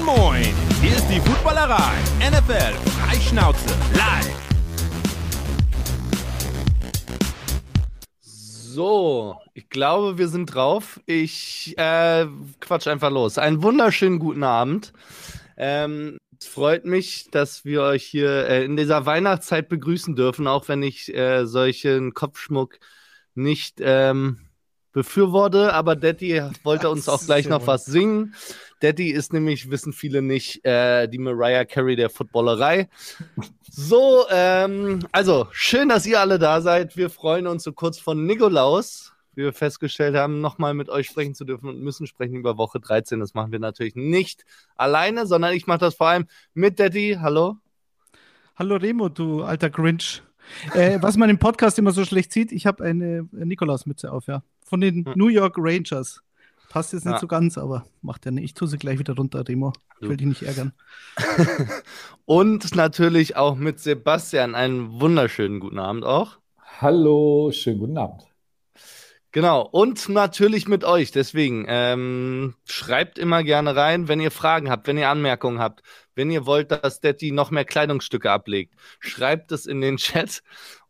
Moin, moin! Hier ist die Footballerei. NFL Freischnauze live. So, ich glaube, wir sind drauf. Ich äh, quatsch einfach los. Einen wunderschönen guten Abend. Ähm, es freut mich, dass wir euch hier äh, in dieser Weihnachtszeit begrüßen dürfen, auch wenn ich äh, solchen Kopfschmuck nicht ähm, befürworte. Aber Daddy wollte uns auch gleich noch was singen. Daddy ist nämlich, wissen viele nicht, äh, die Mariah Carey der Footballerei. So, ähm, also schön, dass ihr alle da seid. Wir freuen uns so kurz von Nikolaus, wie wir festgestellt haben, nochmal mit euch sprechen zu dürfen und müssen sprechen über Woche 13. Das machen wir natürlich nicht alleine, sondern ich mache das vor allem mit Daddy. Hallo. Hallo Remo, du alter Grinch. Äh, was man im Podcast immer so schlecht sieht, ich habe eine Nikolausmütze auf, ja. Von den hm. New York Rangers. Passt jetzt nicht ja. so ganz, aber macht ja nicht. Ich tue sie gleich wieder runter, Remo. Ich will dich nicht ärgern. Und natürlich auch mit Sebastian einen wunderschönen guten Abend auch. Hallo, schönen guten Abend. Genau, und natürlich mit euch. Deswegen ähm, schreibt immer gerne rein, wenn ihr Fragen habt, wenn ihr Anmerkungen habt, wenn ihr wollt, dass Daddy noch mehr Kleidungsstücke ablegt. Schreibt es in den Chat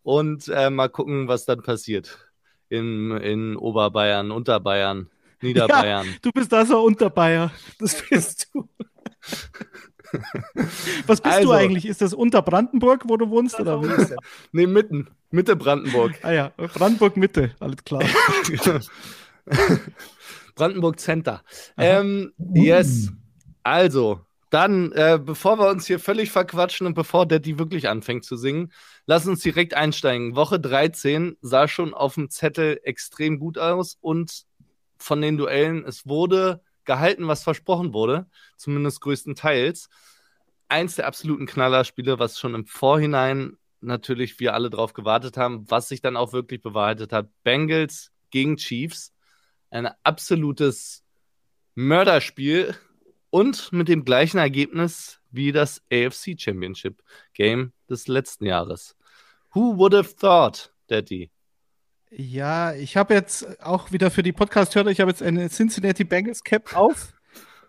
und äh, mal gucken, was dann passiert. In, in Oberbayern, Unterbayern. Niederbayern. Ja, du bist also Unterbayer. Das bist du. Was bist also, du eigentlich? Ist das unter Brandenburg, wo du wohnst? Oder? Nee, mitten. Mitte Brandenburg. Ah ja, Brandenburg Mitte, alles klar. Brandenburg Center. Ähm, yes. Also, dann, äh, bevor wir uns hier völlig verquatschen und bevor die wirklich anfängt zu singen, lass uns direkt einsteigen. Woche 13 sah schon auf dem Zettel extrem gut aus und von den Duellen, es wurde gehalten, was versprochen wurde, zumindest größtenteils. Eins der absoluten Knallerspiele, was schon im Vorhinein natürlich wir alle drauf gewartet haben, was sich dann auch wirklich bewahrheitet hat. Bengals gegen Chiefs. Ein absolutes Mörderspiel und mit dem gleichen Ergebnis wie das AFC Championship Game des letzten Jahres. Who would have thought, Daddy? Ja, ich habe jetzt auch wieder für die Podcast-Hörer, ich habe jetzt eine Cincinnati Bengals Cap auf,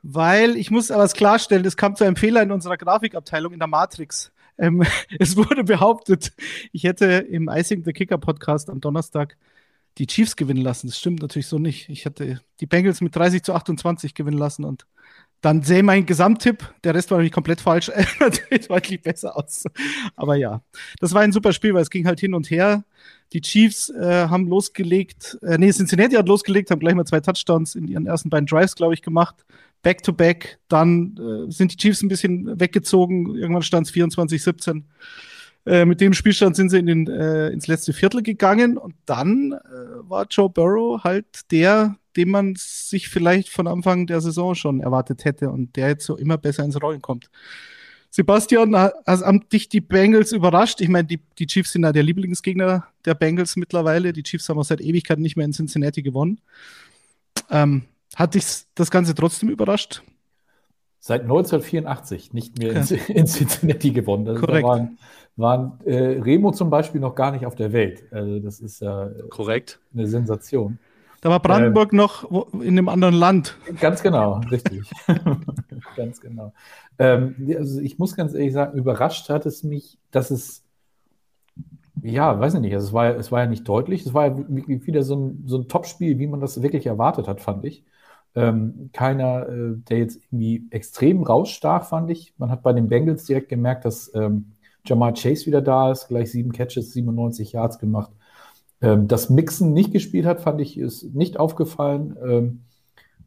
weil ich muss aber klarstellen, es kam zu einem Fehler in unserer Grafikabteilung in der Matrix. Ähm, es wurde behauptet, ich hätte im Icing the Kicker Podcast am Donnerstag die Chiefs gewinnen lassen. Das stimmt natürlich so nicht. Ich hatte die Bengals mit 30 zu 28 gewinnen lassen und dann sehe mein Gesamttipp, der Rest war nämlich komplett falsch, natürlich deutlich besser aus. Aber ja, das war ein super Spiel, weil es ging halt hin und her. Die Chiefs äh, haben losgelegt, äh, nee, Cincinnati hat losgelegt, haben gleich mal zwei Touchdowns in ihren ersten beiden Drives, glaube ich, gemacht. Back to back. Dann äh, sind die Chiefs ein bisschen weggezogen. Irgendwann stand es 24-17. Äh, mit dem Spielstand sind sie in den, äh, ins letzte Viertel gegangen und dann äh, war Joe Burrow halt der, den man sich vielleicht von Anfang der Saison schon erwartet hätte und der jetzt so immer besser ins Rollen kommt. Sebastian, also haben dich die Bengals überrascht? Ich meine, die, die Chiefs sind ja der Lieblingsgegner der Bengals mittlerweile. Die Chiefs haben auch seit Ewigkeiten nicht mehr in Cincinnati gewonnen. Ähm, hat dich das Ganze trotzdem überrascht? Seit 1984 nicht mehr okay. in, in, Cincinnati gewonnen. Also Korrekt. Da waren, waren äh, Remo zum Beispiel noch gar nicht auf der Welt. Also das ist ja äh, Korrekt. eine Sensation. Da war Brandenburg ähm, noch in einem anderen Land. Ganz genau, richtig. ganz genau. Ähm, also ich muss ganz ehrlich sagen, überrascht hat es mich, dass es, ja, weiß ich nicht, also es, war, es war ja nicht deutlich, es war ja wieder so ein, so ein Top-Spiel, wie man das wirklich erwartet hat, fand ich. Ähm, keiner, äh, der jetzt irgendwie extrem rausstach, fand ich. Man hat bei den Bengals direkt gemerkt, dass ähm, Jamal Chase wieder da ist, gleich sieben Catches, 97 Yards gemacht. Ähm, dass Mixon nicht gespielt hat, fand ich, ist nicht aufgefallen. Ähm,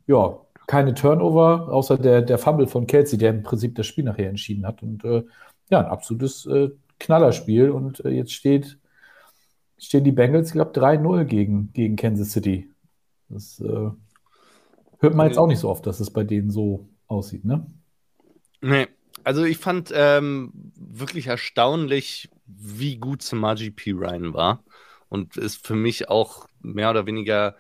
ja, keine Turnover, außer der, der Fumble von Kelsey, der im Prinzip das Spiel nachher entschieden hat. Und äh, ja, ein absolutes äh, Knallerspiel. Und äh, jetzt steht, stehen die Bengals, ich glaube, 3-0 gegen, gegen Kansas City. Das äh, hört man jetzt auch nicht so oft, dass es bei denen so aussieht, ne? Nee. Also ich fand ähm, wirklich erstaunlich, wie gut Samaji P. Ryan war und ist für mich auch mehr oder weniger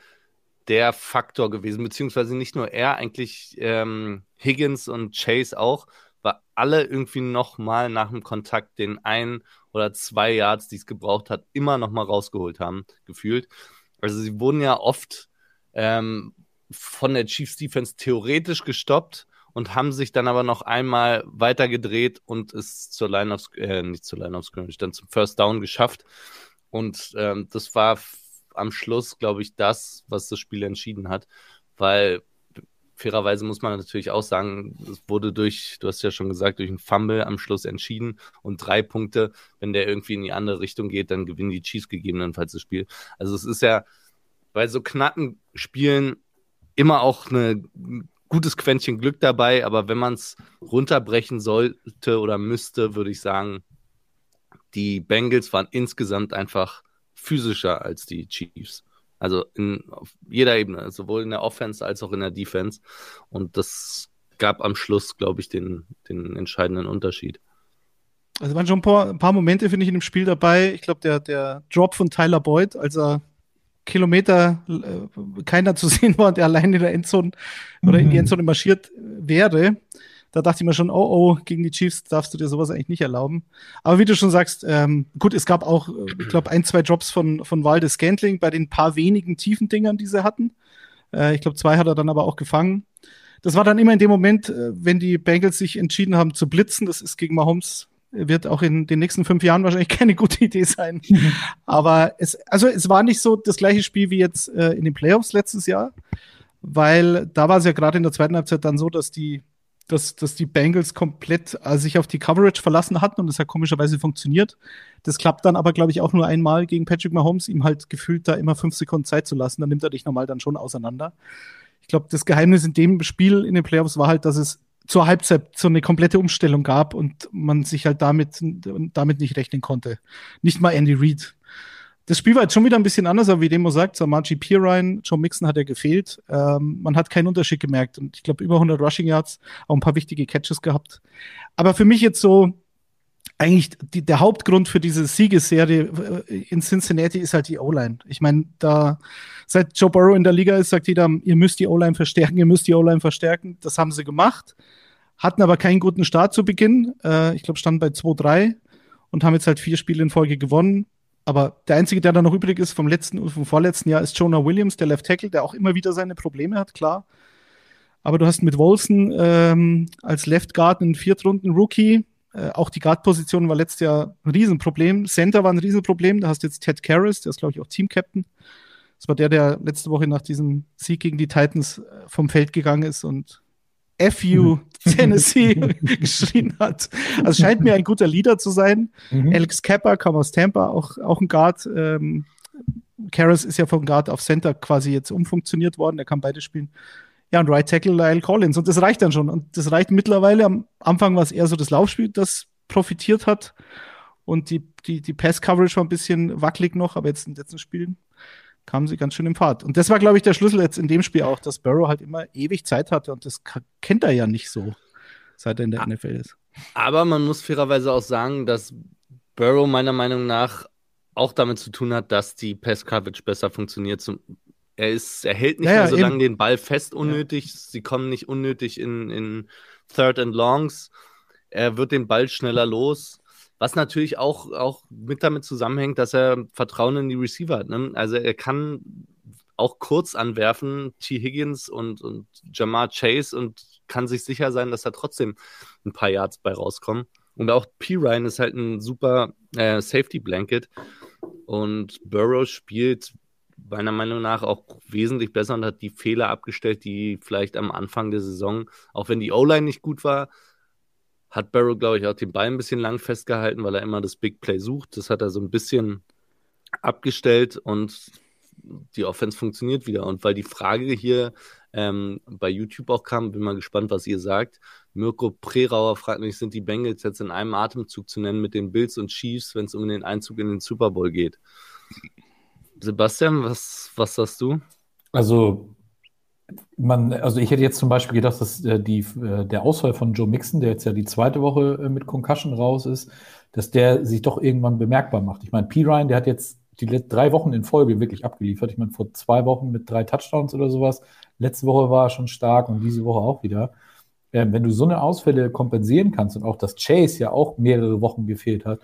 der Faktor gewesen, beziehungsweise nicht nur er, eigentlich ähm, Higgins und Chase auch, weil alle irgendwie nochmal nach dem Kontakt den ein oder zwei Yards, die es gebraucht hat, immer nochmal rausgeholt haben, gefühlt. Also sie wurden ja oft ähm, von der Chiefs Defense theoretisch gestoppt und haben sich dann aber noch einmal weitergedreht und es zur Line of, äh, nicht zur Line of Scrimmage, dann zum First Down geschafft. Und ähm, das war am Schluss, glaube ich, das, was das Spiel entschieden hat, weil fairerweise muss man natürlich auch sagen, es wurde durch, du hast ja schon gesagt, durch einen Fumble am Schluss entschieden. Und drei Punkte, wenn der irgendwie in die andere Richtung geht, dann gewinnen die Chiefs gegebenenfalls das Spiel. Also es ist ja bei so knappen Spielen immer auch ein gutes Quäntchen Glück dabei, aber wenn man es runterbrechen sollte oder müsste, würde ich sagen, die Bengals waren insgesamt einfach physischer als die Chiefs. Also in, auf jeder Ebene, sowohl in der Offense als auch in der Defense. Und das gab am Schluss, glaube ich, den, den entscheidenden Unterschied. Also waren schon ein paar, ein paar Momente, finde ich, in dem Spiel dabei. Ich glaube, der, der Drop von Tyler Boyd, als er Kilometer äh, keiner zu sehen war und der allein in der Endzone mhm. oder in die mhm. Endzone marschiert wäre, da dachte ich mir schon, oh oh, gegen die Chiefs darfst du dir sowas eigentlich nicht erlauben. Aber wie du schon sagst, ähm, gut, es gab auch, äh, ich glaube, ein, zwei Drops von, von Waldes Scantling bei den paar wenigen tiefen Dingern, die sie hatten. Äh, ich glaube, zwei hat er dann aber auch gefangen. Das war dann immer in dem Moment, äh, wenn die Bengals sich entschieden haben zu blitzen. Das ist gegen Mahomes wird auch in den nächsten fünf Jahren wahrscheinlich keine gute Idee sein. Mhm. Aber es, also es war nicht so das gleiche Spiel wie jetzt äh, in den Playoffs letztes Jahr, weil da war es ja gerade in der zweiten Halbzeit dann so, dass die dass, dass die Bengals komplett äh, sich auf die Coverage verlassen hatten und das hat komischerweise funktioniert. Das klappt dann aber, glaube ich, auch nur einmal gegen Patrick Mahomes, ihm halt gefühlt da immer fünf Sekunden Zeit zu lassen. Dann nimmt er dich normal dann schon auseinander. Ich glaube, das Geheimnis in dem Spiel in den Playoffs war halt, dass es zur Halbzeit so eine komplette Umstellung gab und man sich halt damit, damit nicht rechnen konnte. Nicht mal Andy Reid. Das Spiel war jetzt schon wieder ein bisschen anders, aber wie Demo sagt, Samaji Pirine, Joe Mixon hat ja gefehlt. Ähm, man hat keinen Unterschied gemerkt und ich glaube über 100 Rushing Yards, auch ein paar wichtige Catches gehabt. Aber für mich jetzt so eigentlich die, der Hauptgrund für diese Siegesserie äh, in Cincinnati ist halt die O-Line. Ich meine, da seit Joe Burrow in der Liga ist, sagt jeder, ihr müsst die O-Line verstärken, ihr müsst die O-Line verstärken. Das haben sie gemacht, hatten aber keinen guten Start zu Beginn. Äh, ich glaube, standen bei 2-3 und haben jetzt halt vier Spiele in Folge gewonnen. Aber der einzige, der da noch übrig ist vom letzten, vom vorletzten Jahr, ist Jonah Williams, der Left Tackle, der auch immer wieder seine Probleme hat, klar. Aber du hast mit Wolson ähm, als Left Guard einen Viertrunden-Rookie. Äh, auch die Guard-Position war letztes Jahr ein Riesenproblem. Center war ein Riesenproblem. Da hast du jetzt Ted Karras, der ist, glaube ich, auch Team-Captain. Das war der, der letzte Woche nach diesem Sieg gegen die Titans äh, vom Feld gegangen ist und FU Tennessee geschrien hat. Also scheint mir ein guter Leader zu sein. Mhm. Alex Kappa kam aus Tampa, auch, auch ein Guard. Ähm, Karras ist ja von Guard auf Center quasi jetzt umfunktioniert worden. Der kann beide spielen. Ja, und Right Tackle Lyle Collins. Und das reicht dann schon. Und das reicht mittlerweile. Am Anfang war es eher so das Laufspiel, das profitiert hat. Und die, die, die Pass-Coverage war ein bisschen wackelig noch, aber jetzt in den letzten Spielen kamen sie ganz schön im Fahrt. Und das war, glaube ich, der Schlüssel jetzt in dem Spiel auch, dass Burrow halt immer ewig Zeit hatte und das kennt er ja nicht so, seit er in der ah. NFL ist. Aber man muss fairerweise auch sagen, dass Burrow meiner Meinung nach auch damit zu tun hat, dass die Pass Coverage besser funktioniert. er ist, er hält nicht ja, mehr so lange den Ball fest unnötig. Ja. Sie kommen nicht unnötig in, in Third and Longs. Er wird den Ball schneller los. Was natürlich auch, auch mit damit zusammenhängt, dass er Vertrauen in die Receiver hat. Ne? Also er kann auch kurz anwerfen, T. Higgins und, und Jamar Chase und kann sich sicher sein, dass da trotzdem ein paar Yards bei rauskommen. Und auch P. Ryan ist halt ein super äh, Safety Blanket. Und Burrow spielt meiner Meinung nach auch wesentlich besser und hat die Fehler abgestellt, die vielleicht am Anfang der Saison, auch wenn die O-Line nicht gut war, hat Barrow, glaube ich, auch den Ball ein bisschen lang festgehalten, weil er immer das Big Play sucht. Das hat er so ein bisschen abgestellt und die Offense funktioniert wieder. Und weil die Frage hier ähm, bei YouTube auch kam, bin mal gespannt, was ihr sagt. Mirko Prerauer fragt mich, sind die Bengals jetzt in einem Atemzug zu nennen mit den Bills und Chiefs, wenn es um den Einzug in den Super Bowl geht? Sebastian, was, was sagst du? Also man, also ich hätte jetzt zum Beispiel gedacht, dass äh, die, äh, der Ausfall von Joe Mixon, der jetzt ja die zweite Woche äh, mit Concussion raus ist, dass der sich doch irgendwann bemerkbar macht. Ich meine, P. Ryan, der hat jetzt die drei Wochen in Folge wirklich abgeliefert. Ich meine, vor zwei Wochen mit drei Touchdowns oder sowas. Letzte Woche war er schon stark und diese Woche auch wieder. Ähm, wenn du so eine Ausfälle kompensieren kannst und auch, dass Chase ja auch mehrere Wochen gefehlt hat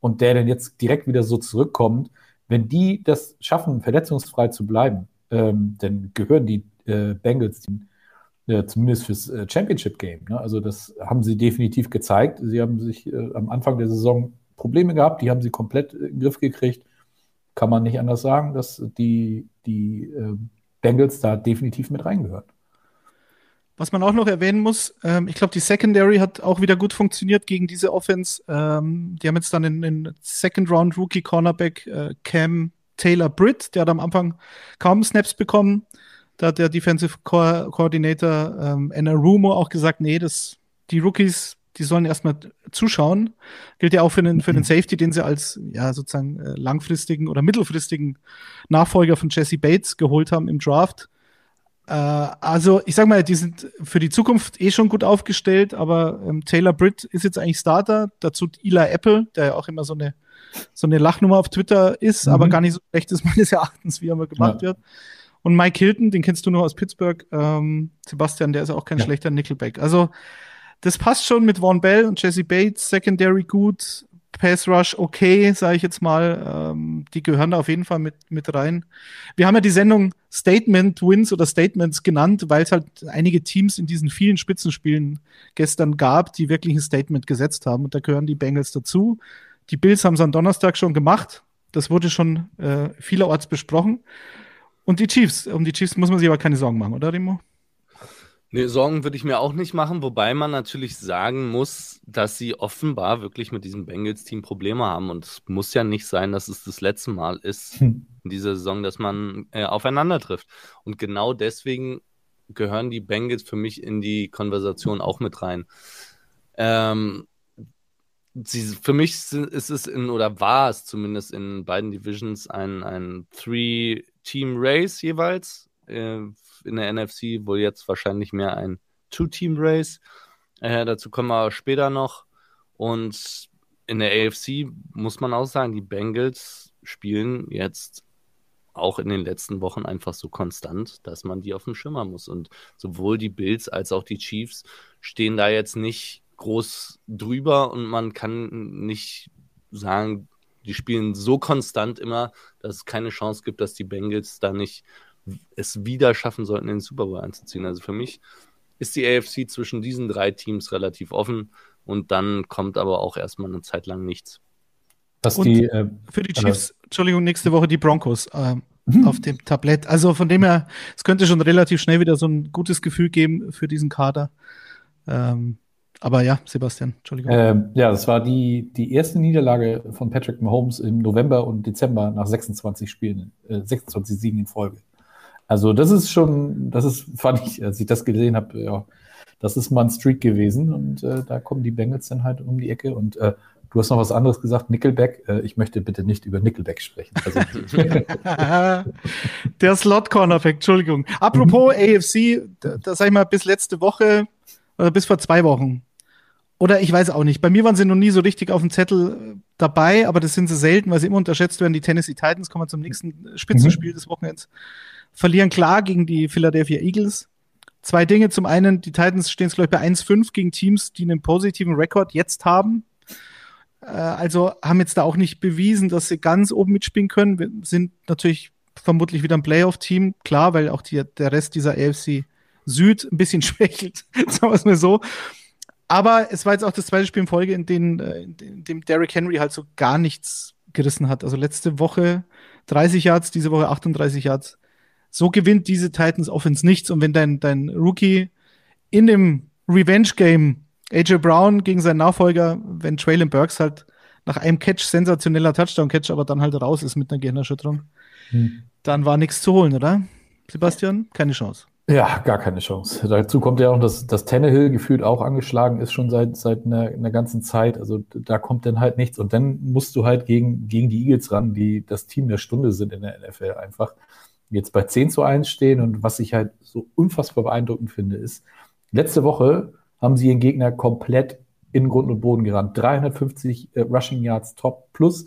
und der dann jetzt direkt wieder so zurückkommt, wenn die das schaffen, verletzungsfrei zu bleiben, ähm, dann gehören die äh, Bengals Ja, zumindest fürs äh, Championship Game. Ne? Also das haben sie definitiv gezeigt. Sie haben sich äh, am Anfang der Saison Probleme gehabt, die haben sie komplett in den Griff gekriegt. Kann man nicht anders sagen, dass die, die äh, Bengals da definitiv mit reingehören. Was man auch noch erwähnen muss, ähm, ich glaube, die Secondary hat auch wieder gut funktioniert gegen diese Offense. Ähm, die haben jetzt dann den Second Round Rookie Cornerback äh, Cam Taylor Britt, der hat am Anfang kaum Snaps bekommen. Da hat der Defensive Co Coordinator ähm, Anna Rumo auch gesagt, nee, das, die Rookies, die sollen erstmal zuschauen. Gilt ja auch für den, für den mhm. Safety, den sie als ja sozusagen äh, langfristigen oder mittelfristigen Nachfolger von Jesse Bates geholt haben im Draft. Äh, also, ich sag mal, die sind für die Zukunft eh schon gut aufgestellt, aber ähm, Taylor Britt ist jetzt eigentlich Starter. Dazu Eli Apple, der ja auch immer so eine, so eine Lachnummer auf Twitter ist, mhm. aber gar nicht so schlecht ist meines Erachtens, wie er mal gemacht ja. wird. Und Mike Hilton, den kennst du nur aus Pittsburgh. Ähm, Sebastian, der ist auch kein ja. schlechter Nickelback. Also, das passt schon mit Vaughn Bell und Jesse Bates, Secondary gut. Pass Rush okay, sage ich jetzt mal. Ähm, die gehören da auf jeden Fall mit, mit rein. Wir haben ja die Sendung Statement Wins oder Statements genannt, weil es halt einige Teams in diesen vielen Spitzenspielen gestern gab, die wirklich ein Statement gesetzt haben. Und da gehören die Bengals dazu. Die Bills haben es am Donnerstag schon gemacht. Das wurde schon äh, vielerorts besprochen. Und die Chiefs. Um die Chiefs muss man sich aber keine Sorgen machen, oder, Remo? Nee, Sorgen würde ich mir auch nicht machen, wobei man natürlich sagen muss, dass sie offenbar wirklich mit diesem Bengals-Team Probleme haben. Und es muss ja nicht sein, dass es das letzte Mal ist hm. in dieser Saison, dass man äh, aufeinander trifft. Und genau deswegen gehören die Bengals für mich in die Konversation auch mit rein. Ähm, sie, für mich ist es in, oder war es zumindest in beiden Divisions ein, ein Three-Team-Race jeweils. Äh, in der NFC wohl jetzt wahrscheinlich mehr ein Two-Team-Race. Äh, dazu kommen wir später noch. Und in der AFC muss man auch sagen, die Bengals spielen jetzt auch in den letzten Wochen einfach so konstant, dass man die auf dem Schimmer muss. Und sowohl die Bills als auch die Chiefs stehen da jetzt nicht groß drüber und man kann nicht sagen, die spielen so konstant immer, dass es keine Chance gibt, dass die Bengals da nicht es wieder schaffen sollten, in den Super Bowl einzuziehen. Also für mich ist die AFC zwischen diesen drei Teams relativ offen und dann kommt aber auch erstmal eine Zeit lang nichts. Was die, äh, für die Chiefs, äh, Entschuldigung, nächste Woche die Broncos äh, mhm. auf dem Tablett. Also von dem her, es könnte schon relativ schnell wieder so ein gutes Gefühl geben für diesen Kader. Ähm, aber ja, Sebastian, Entschuldigung. Ähm, ja, das war die, die erste Niederlage von Patrick Mahomes im November und Dezember nach 26 Spielen, äh, 26 Siegen in Folge. Also das ist schon, das ist, fand ich, als ich das gesehen habe, ja, das ist mal ein Streak gewesen und äh, da kommen die Bengals dann halt um die Ecke und äh, du hast noch was anderes gesagt, Nickelback. Äh, ich möchte bitte nicht über Nickelback sprechen. Also, Der Slot Cornerback, Entschuldigung. Apropos. AFC, da, da sag ich mal, bis letzte Woche oder bis vor zwei Wochen. Oder ich weiß auch nicht. Bei mir waren sie noch nie so richtig auf dem Zettel äh, dabei, aber das sind sie selten, weil sie immer unterschätzt werden. Die Tennessee Titans kommen zum nächsten Spitzenspiel mhm. des Wochenends verlieren klar gegen die Philadelphia Eagles. Zwei Dinge. Zum einen, die Titans stehen es, glaube ich, bei 1-5 gegen Teams, die einen positiven Rekord jetzt haben. Äh, also haben jetzt da auch nicht bewiesen, dass sie ganz oben mitspielen können. Wir sind natürlich vermutlich wieder ein Playoff-Team, klar, weil auch die, der Rest dieser AFC Süd ein bisschen schwächelt, sagen wir es mal so. Aber es war jetzt auch das zweite Spiel in Folge, in, den, äh, in dem Derrick Henry halt so gar nichts gerissen hat. Also letzte Woche 30 Yards, diese Woche 38 Yards. So gewinnt diese Titans Offense nichts. Und wenn dein, dein Rookie in dem Revenge-Game AJ Brown gegen seinen Nachfolger, wenn Traylon Burks halt nach einem Catch, sensationeller Touchdown-Catch, aber dann halt raus ist mit einer Gehirnerschütterung, hm. dann war nichts zu holen, oder? Sebastian? Keine Chance. Ja, gar keine Chance. Dazu kommt ja auch, dass, dass Tannehill gefühlt auch angeschlagen ist, schon seit, seit einer, einer ganzen Zeit. Also da kommt dann halt nichts. Und dann musst du halt gegen, gegen die Eagles ran, die das Team der Stunde sind in der NFL einfach jetzt bei 10 zu 1 stehen. Und was ich halt so unfassbar beeindruckend finde, ist, letzte Woche haben sie ihren Gegner komplett in Grund und Boden gerannt. 350 äh, Rushing Yards top plus.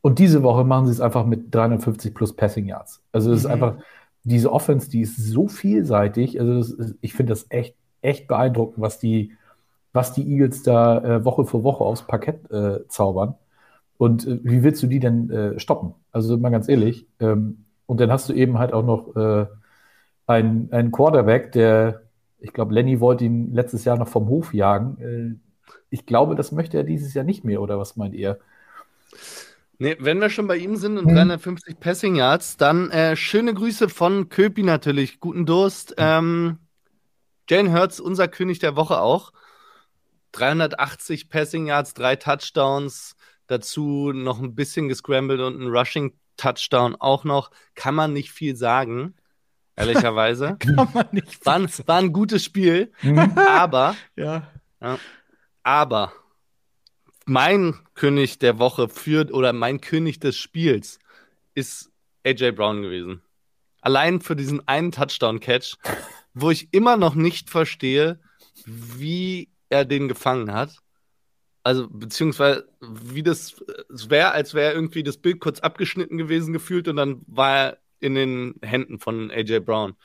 Und diese Woche machen sie es einfach mit 350 plus Passing Yards. Also es mhm. ist einfach, diese Offense, die ist so vielseitig. Also ist, ich finde das echt, echt beeindruckend, was die, was die Eagles da äh, Woche für Woche aufs Parkett äh, zaubern. Und äh, wie willst du die denn äh, stoppen? Also mal ganz ehrlich, ähm, und dann hast du eben halt auch noch äh, einen, einen Quarterback, der Ich glaube, Lenny wollte ihn letztes Jahr noch vom Hof jagen. Äh, ich glaube, das möchte er dieses Jahr nicht mehr, oder was meint ihr? Nee, wenn wir schon bei ihm sind und hm. 350 Passing Yards, dann äh, schöne Grüße von Köpi natürlich. Guten Durst. Ähm, Jane Hurts, unser König der Woche auch. 380 Passing Yards, drei Touchdowns, dazu noch ein bisschen gescrambled und ein Rushing Touchdown auch noch. Kann man nicht viel sagen, ehrlicherweise. Kann man nicht war, ein, war ein gutes Spiel, mhm. aber, ja. ja. aber mein König der Woche führt oder mein König des Spiels ist AJ Brown gewesen. Allein für diesen einen Touchdown-Catch, wo ich immer noch nicht verstehe, wie er den gefangen hat. Also, beziehungsweise, wie das, es wäre, als wäre irgendwie das Bild kurz abgeschnitten gewesen gefühlt und dann war er in den Händen von AJ Brown.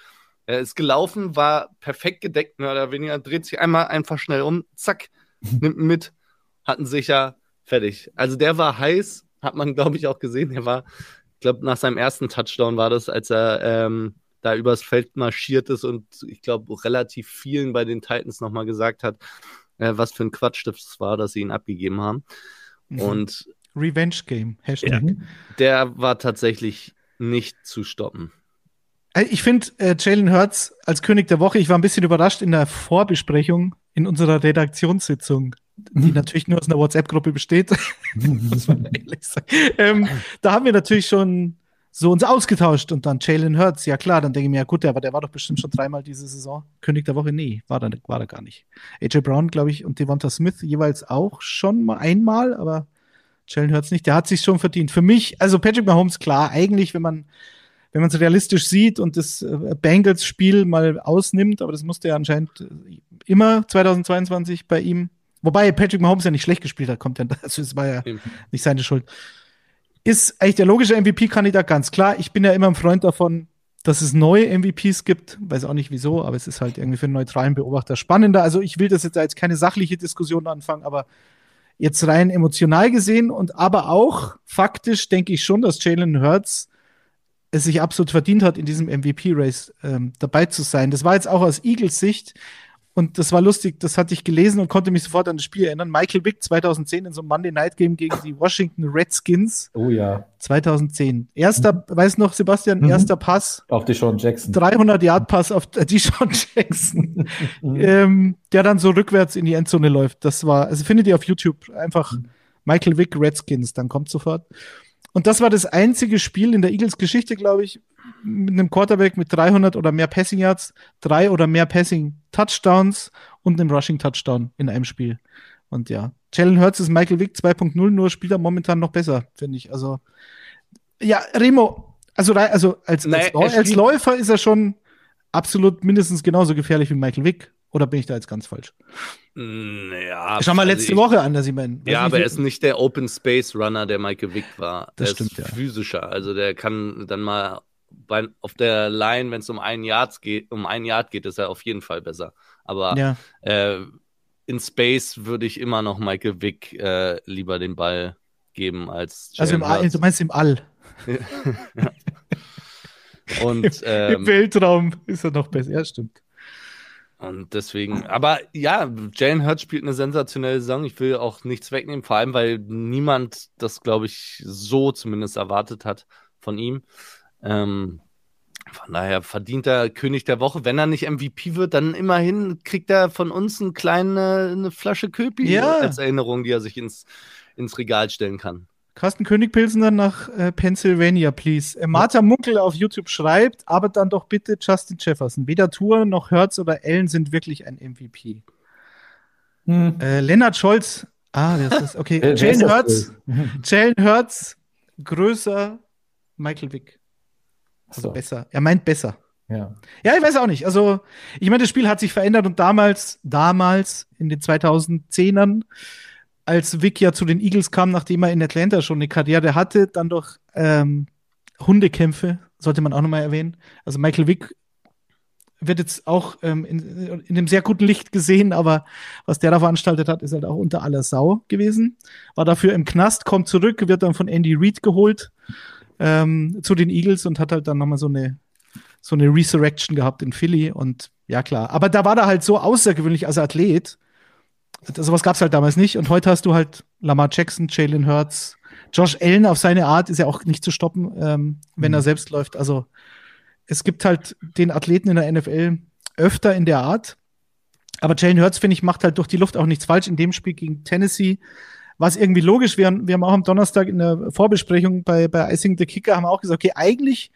Er ist gelaufen, war perfekt gedeckt, mehr oder weniger, dreht sich einmal einfach schnell um, zack, nimmt mit, hatten sicher, fertig. Also der war heiß, hat man, glaube ich, auch gesehen. Er war, ich glaube, nach seinem ersten Touchdown war das, als er ähm, da übers Feld marschiert ist und ich glaube, relativ vielen bei den Titans nochmal gesagt hat, äh, was für ein Quatsch das war, dass sie ihn abgegeben haben. Mhm. Und Revenge Game, Hashtag. Ja, der war tatsächlich nicht zu stoppen. Äh, ich finde äh, Jalen Hurts als König der Woche, ich war ein bisschen überrascht in der Vorbesprechung in unserer Redaktionssitzung, die mhm. natürlich nur aus einer WhatsApp-Gruppe besteht. muss man ehrlich sagen. Ähm, da haben wir natürlich schon so uns ausgetauscht und dann Jalen Hurts, ja klar, dann denke ich mir, ja gut, aber der war doch bestimmt schon dreimal diese Saison. König der Woche, nee, war er, war er gar nicht. AJ Brown, glaube ich, und Devonta Smith jeweils auch schon mal einmal, aber Jalen Hurts nicht. Der hat sich schon verdient. Für mich, also Patrick Mahomes, klar, eigentlich, wenn man wenn man es realistisch sieht und das äh, Bengals-Spiel mal ausnimmt, aber das musste ja anscheinend äh, immer 2022 bei ihm. Wobei Patrick Mahomes ja nicht schlecht gespielt hat, kommt ja, also es war ja nicht seine Schuld ist eigentlich der logische MVP-Kandidat ganz klar. Ich bin ja immer ein Freund davon, dass es neue MVPs gibt. Weiß auch nicht wieso, aber es ist halt irgendwie für einen neutralen Beobachter spannender. Also ich will das jetzt als keine sachliche Diskussion anfangen, aber jetzt rein emotional gesehen und aber auch faktisch denke ich schon, dass Jalen Hurts es sich absolut verdient hat, in diesem MVP-Race ähm, dabei zu sein. Das war jetzt auch aus Eagles Sicht und das war lustig, das hatte ich gelesen und konnte mich sofort an das Spiel erinnern. Michael Vick 2010 in so einem Monday Night Game gegen die Washington Redskins. Oh ja. 2010. Erster, mhm. weiß noch, Sebastian, mhm. erster Pass. Auf Deshaun Jackson. 300 Yard Pass auf Deshaun Jackson. mhm. ähm, der dann so rückwärts in die Endzone läuft. Das war, also findet ihr auf YouTube einfach mhm. Michael Vick Redskins, dann kommt sofort. Und das war das einzige Spiel in der Eagles Geschichte, glaube ich, mit einem Quarterback mit 300 oder mehr Passing Yards, drei oder mehr Passing Touchdowns und einem Rushing Touchdown in einem Spiel. Und ja, Jalen Hurts ist Michael Vick 2.0, nur spielt er momentan noch besser, finde ich. Also, ja, Remo, also, also als, nee, als, als Läufer ist er schon absolut mindestens genauso gefährlich wie Michael Vick. Oder bin ich da jetzt ganz falsch? Ja. Schau mal also letzte ich, Woche an, dass ich meine. Ja, aber er ist nicht der Open Space Runner, der Michael Vick war. Das er stimmt, ist ja. physischer. Also der kann dann mal bei, auf der Line, wenn es um einen Yard geht, um einen Yard geht, ist er auf jeden Fall besser. Aber ja. äh, in Space würde ich immer noch Michael Vick äh, lieber den Ball geben als Also im All, du meinst im All. ja. Und ähm, im Weltraum ist er noch besser. Ja, stimmt. Und deswegen, aber ja, Jalen Hurts spielt eine sensationelle Saison. Ich will auch nichts wegnehmen, vor allem, weil niemand das, glaube ich, so zumindest erwartet hat von ihm. Ähm, von daher verdient er König der Woche. Wenn er nicht MVP wird, dann immerhin kriegt er von uns eine kleine eine Flasche Köpi ja. als Erinnerung, die er sich ins, ins Regal stellen kann. Carsten König Pilsener nach äh, Pennsylvania, please. Äh, Martha Munkel auf YouTube schreibt, aber dann doch bitte Justin Jefferson. Weder Tour noch Hertz oder Allen sind wirklich ein MVP. Hm. Äh, Lennart Scholz, ah, das ist okay. Jalen Hurts, Jalen Hurts, größer Michael Wick. Also so. besser. Er meint besser. Ja. ja, ich weiß auch nicht. Also, ich meine, das Spiel hat sich verändert und damals, damals in den 2010ern, als Vic ja zu den Eagles kam, nachdem er in Atlanta schon eine Karriere hatte, dann doch ähm, Hundekämpfe, sollte man auch nochmal erwähnen. Also Michael Vick wird jetzt auch ähm, in, in einem sehr guten Licht gesehen, aber was der da veranstaltet hat, ist halt auch unter aller Sau gewesen. War dafür im Knast, kommt zurück, wird dann von Andy Reid geholt ähm, zu den Eagles und hat halt dann nochmal so eine, so eine Resurrection gehabt in Philly und Ja, klar. Aber da war er halt so außergewöhnlich als Athlet. Sowas gab es halt damals nicht. Und heute hast du halt Lamar Jackson, Jalen Hurts, Josh Allen auf seine Art ist ja auch nicht zu stoppen, ähm, wenn mhm. er selbst läuft. Also es gibt halt den Athleten in der NFL öfter in der Art. Aber Jalen Hurts, finde ich, macht halt durch die Luft auch nichts falsch. In dem Spiel gegen Tennessee was irgendwie logisch. Wir, wir haben auch am Donnerstag in der Vorbesprechung bei, bei Icing the Kicker haben auch gesagt, okay, eigentlich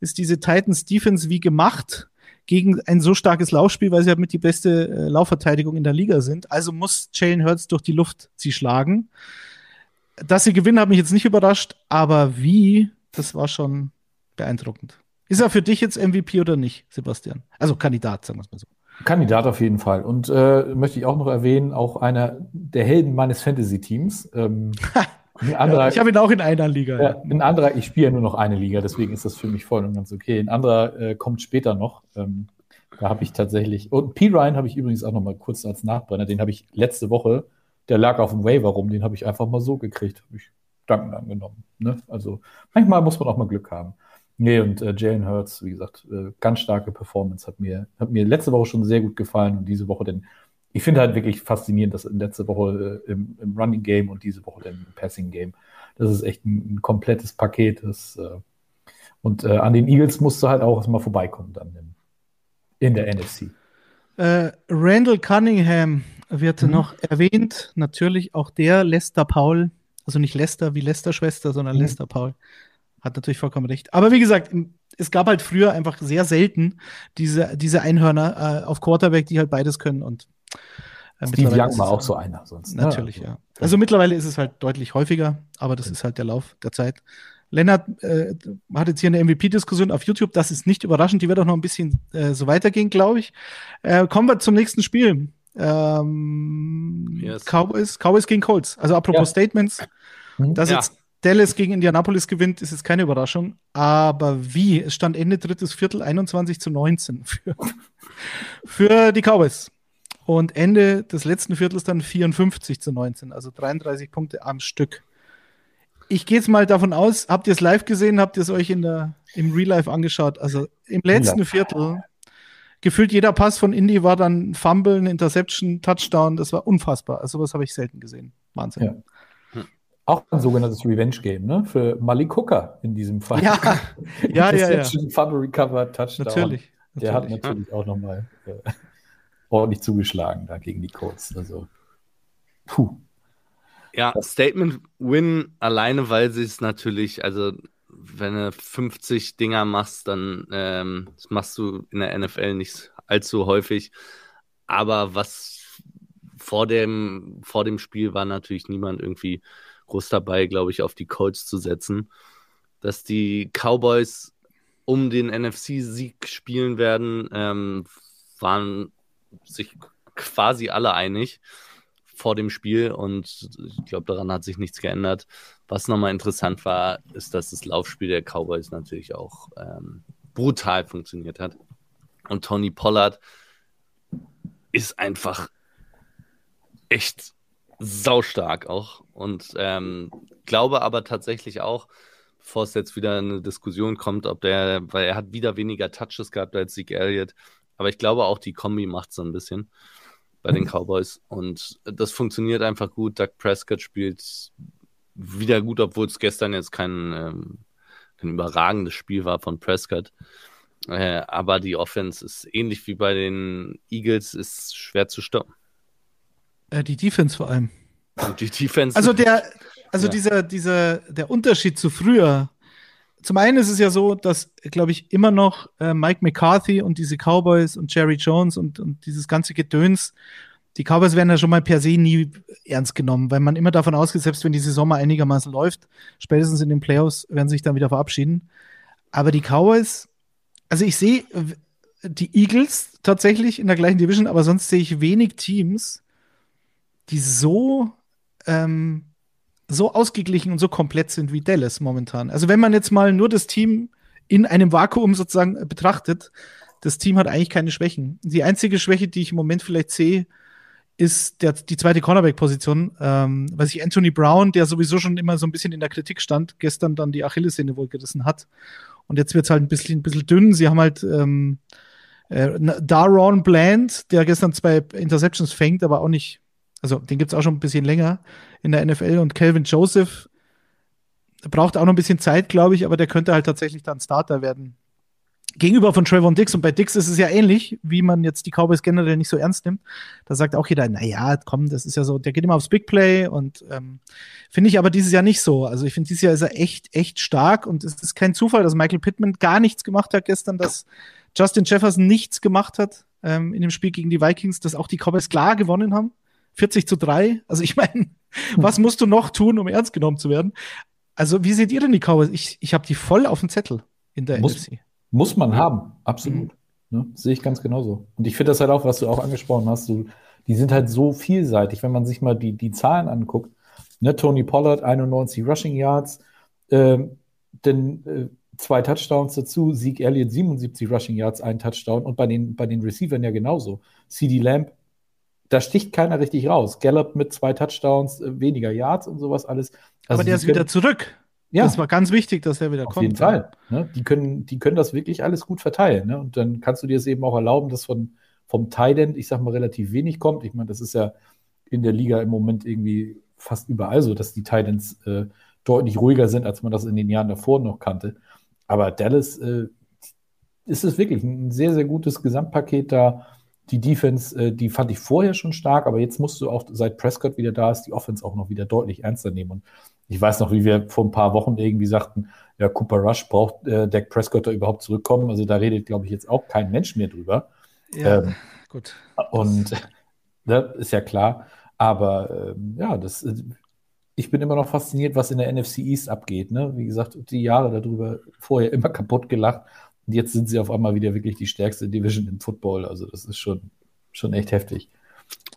ist diese Titans Defense wie gemacht gegen ein so starkes Laufspiel, weil sie halt mit die beste äh, Laufverteidigung in der Liga sind. Also muss Jalen Hurts durch die Luft sie schlagen. Dass sie gewinnen, hat mich jetzt nicht überrascht, aber wie, das war schon beeindruckend. Ist er für dich jetzt MVP oder nicht, Sebastian? Also Kandidat, sagen wir es mal so. Kandidat auf jeden Fall. Und äh, möchte ich auch noch erwähnen, auch einer der Helden meines Fantasy-Teams. Ähm, anderer, ich habe ihn auch in einer Liga. Ja, ein anderer, ich spiele ja nur noch eine Liga, deswegen ist das für mich voll und ganz okay. Ein anderer äh, kommt später noch. Ähm, da habe ich tatsächlich, und P. Ryan habe ich übrigens auch noch mal kurz als Nachbrenner, den habe ich letzte Woche, der lag auf dem Waiver rum, den habe ich einfach mal so gekriegt, habe ich dankend angenommen. Ne? Also manchmal muss man auch mal Glück haben. Nee, und äh, Jalen Hurts, wie gesagt, äh, ganz starke Performance, hat mir, hat mir letzte Woche schon sehr gut gefallen und diese Woche denn, ich finde halt wirklich faszinierend, dass letzte Woche äh, im, im, Running Game und diese Woche im Passing Game, das ist echt ein, ein komplettes Paket. Das, äh, und äh, an den Eagles musste halt auch erstmal vorbeikommen dann in, in der NFC. Äh, Randall Cunningham wird mhm. noch erwähnt, natürlich auch der Lester Paul, also nicht Lester wie Lester Schwester, sondern mhm. Lester Paul hat natürlich vollkommen recht. Aber wie gesagt, es gab halt früher einfach sehr selten diese, diese Einhörner äh, auf Quarterback, die halt beides können. Und Steve Young war auch so einer sonst. Ne? Natürlich, ne? ja. Also mittlerweile ist es halt deutlich häufiger, aber das ja. ist halt der Lauf der Zeit. Lennart äh, hat jetzt hier eine MVP-Diskussion auf YouTube. Das ist nicht überraschend. Die wird auch noch ein bisschen äh, so weitergehen, glaube ich. Äh, kommen wir zum nächsten Spiel. Ähm, yes. Cowboys, Cowboys gegen Colts. Also apropos ja. Statements. Mhm. Das ja. jetzt Dallas gegen Indianapolis gewinnt, ist jetzt keine Überraschung. Aber wie? Es stand Ende drittes Viertel 21 zu 19 für, für die Cowboys. Und Ende des letzten Viertels dann 54 zu 19, also 33 Punkte am Stück. Ich gehe jetzt mal davon aus, habt ihr es live gesehen, habt ihr es euch in der, im Real Life angeschaut? Also im letzten ja. Viertel, gefühlt jeder Pass von Indy war dann Fumble, eine Interception, Touchdown, das war unfassbar. Also sowas habe ich selten gesehen. Wahnsinn. Ja. Auch ein sogenanntes Revenge-Game, ne? Für Malik Hooker in diesem Fall. Ja, ja, ja. ja. Fumble Recover, Touchdown. Natürlich. Der natürlich. hat natürlich auch nochmal äh, ordentlich zugeschlagen da gegen die Colts. Also, puh. Ja, Statement Win alleine, weil sie es natürlich, also wenn du 50 Dinger machst, dann ähm, das machst du in der NFL nicht allzu häufig. Aber was vor dem, vor dem Spiel war natürlich niemand irgendwie groß dabei, glaube ich, auf die Colts zu setzen. Dass die Cowboys um den NFC-Sieg spielen werden, ähm, waren sich quasi alle einig vor dem Spiel und ich glaube, daran hat sich nichts geändert. Was nochmal interessant war, ist, dass das Laufspiel der Cowboys natürlich auch ähm, brutal funktioniert hat. Und Tony Pollard ist einfach echt saustark auch. Und ähm, glaube aber tatsächlich auch, bevor es jetzt wieder eine Diskussion kommt, ob der, weil er hat wieder weniger Touches gehabt als Zeke Elliott. Aber ich glaube auch, die Kombi macht so ein bisschen bei den Cowboys. Und das funktioniert einfach gut. Doug Prescott spielt wieder gut, obwohl es gestern jetzt kein, ähm, kein überragendes Spiel war von Prescott. Äh, aber die Offense ist ähnlich wie bei den Eagles, ist schwer zu stoppen. Äh, die Defense vor allem. Die Defense. Also der, also ja. dieser, dieser, der Unterschied zu früher. Zum einen ist es ja so, dass, glaube ich, immer noch äh, Mike McCarthy und diese Cowboys und Jerry Jones und, und dieses ganze Gedöns, die Cowboys werden ja schon mal per se nie ernst genommen, weil man immer davon ausgeht, selbst wenn die Saison mal einigermaßen läuft, spätestens in den Playoffs werden sie sich dann wieder verabschieden. Aber die Cowboys, also ich sehe die Eagles tatsächlich in der gleichen Division, aber sonst sehe ich wenig Teams, die so, ähm, so ausgeglichen und so komplett sind wie Dallas momentan. Also wenn man jetzt mal nur das Team in einem Vakuum sozusagen betrachtet, das Team hat eigentlich keine Schwächen. Die einzige Schwäche, die ich im Moment vielleicht sehe, ist der, die zweite Cornerback-Position. Ähm, weiß ich, Anthony Brown, der sowieso schon immer so ein bisschen in der Kritik stand, gestern dann die Achillessehne wohl gerissen hat. Und jetzt wird es halt ein bisschen, ein bisschen dünn. Sie haben halt ähm, Äh, Daron Bland, der gestern zwei Interceptions fängt, aber auch nicht, also den gibt es auch schon ein bisschen länger in der NFL und Calvin Joseph braucht auch noch ein bisschen Zeit, glaube ich, aber der könnte halt tatsächlich dann Starter werden gegenüber von Trevor Dix. Und bei Dix ist es ja ähnlich, wie man jetzt die Cowboys generell nicht so ernst nimmt. Da sagt auch jeder, naja, komm, das ist ja so, der geht immer aufs Big Play und ähm, finde ich aber dieses Jahr nicht so. Also ich finde, dieses Jahr ist er echt, echt stark und es ist kein Zufall, dass Michael Pittman gar nichts gemacht hat gestern, dass Justin Jefferson nichts gemacht hat ähm, in dem Spiel gegen die Vikings, dass auch die Cowboys klar gewonnen haben. 40 zu 3. Also ich meine, was musst du noch tun, um ernst genommen zu werden? Also, wie seht ihr denn die Cowboys? Ich, ich habe die voll auf dem Zettel in der Muss, NFC. Muss man haben, absolut. Mhm. Ne? Sehe ich ganz genauso. Und ich finde das halt auch, was du auch angesprochen hast, du, die sind halt so vielseitig, wenn man sich mal die, die Zahlen anguckt. Ne? Tony Pollard, 91 Rushing Yards, ähm, denn äh, zwei Touchdowns dazu, Zeke Elliott 77 Rushing Yards, ein Touchdown und bei den, bei den Receivern ja genauso. CD Lamb, da sticht keiner richtig raus. Gallup mit zwei Touchdowns, äh, weniger Yards und sowas alles. Also Aber der ist wieder zurück. Ja. Das war ganz wichtig, dass er wieder Auf kommt. Auf jeden Fall. Ne? Die, können, die können das wirklich alles gut verteilen. Ne? Und dann kannst du dir es eben auch erlauben, dass von, vom Tident, ich sag mal, relativ wenig kommt. Ich meine, das ist ja in der Liga im Moment irgendwie fast überall so, dass die Titans äh, deutlich ruhiger sind, als man das in den Jahren davor noch kannte. Aber Dallas äh, ist es wirklich ein sehr, sehr gutes Gesamtpaket da. Die Defense, äh, die fand ich vorher schon stark, aber jetzt musst du auch, seit Prescott wieder da ist, die Offense auch noch wieder deutlich ernster nehmen. Und ich weiß noch, wie wir vor ein paar Wochen irgendwie sagten, ja, Cooper Rush braucht äh, Dak Prescott da überhaupt zurückkommen. Also da redet, glaube ich, jetzt auch kein Mensch mehr drüber. Ja, ähm, gut. Und das ist ja klar. Aber ähm, ja, das, äh, ich bin immer noch fasziniert, was in der NFC East abgeht. Ne? Wie gesagt, die Jahre darüber vorher immer kaputt gelacht. Und jetzt sind sie auf einmal wieder wirklich die stärkste Division im Football. Also das ist schon, schon echt heftig.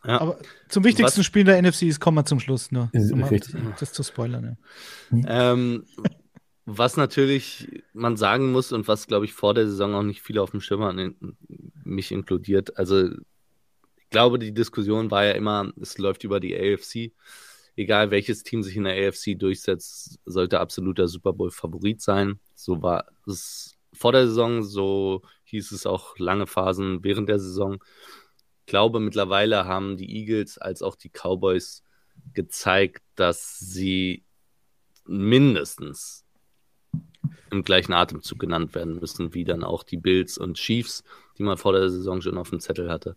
Ja. Aber zum wichtigsten was, Spiel der NFC ist, kommen wir zum Schluss nur. Ist um richtig. Das zu spoilern, ja. Ähm, was natürlich man sagen muss und was, glaube ich, vor der Saison auch nicht viele auf dem Schirm haben, mich inkludiert. Also, ich glaube, die Diskussion war ja immer, es läuft über die AFC. Egal welches Team sich in der AFC durchsetzt, sollte absoluter Super Bowl-Favorit sein. So war es vor der Saison, so hieß es auch lange Phasen während der Saison glaube, mittlerweile haben die Eagles als auch die Cowboys gezeigt, dass sie mindestens im gleichen Atemzug genannt werden müssen, wie dann auch die Bills und Chiefs, die man vor der Saison schon auf dem Zettel hatte.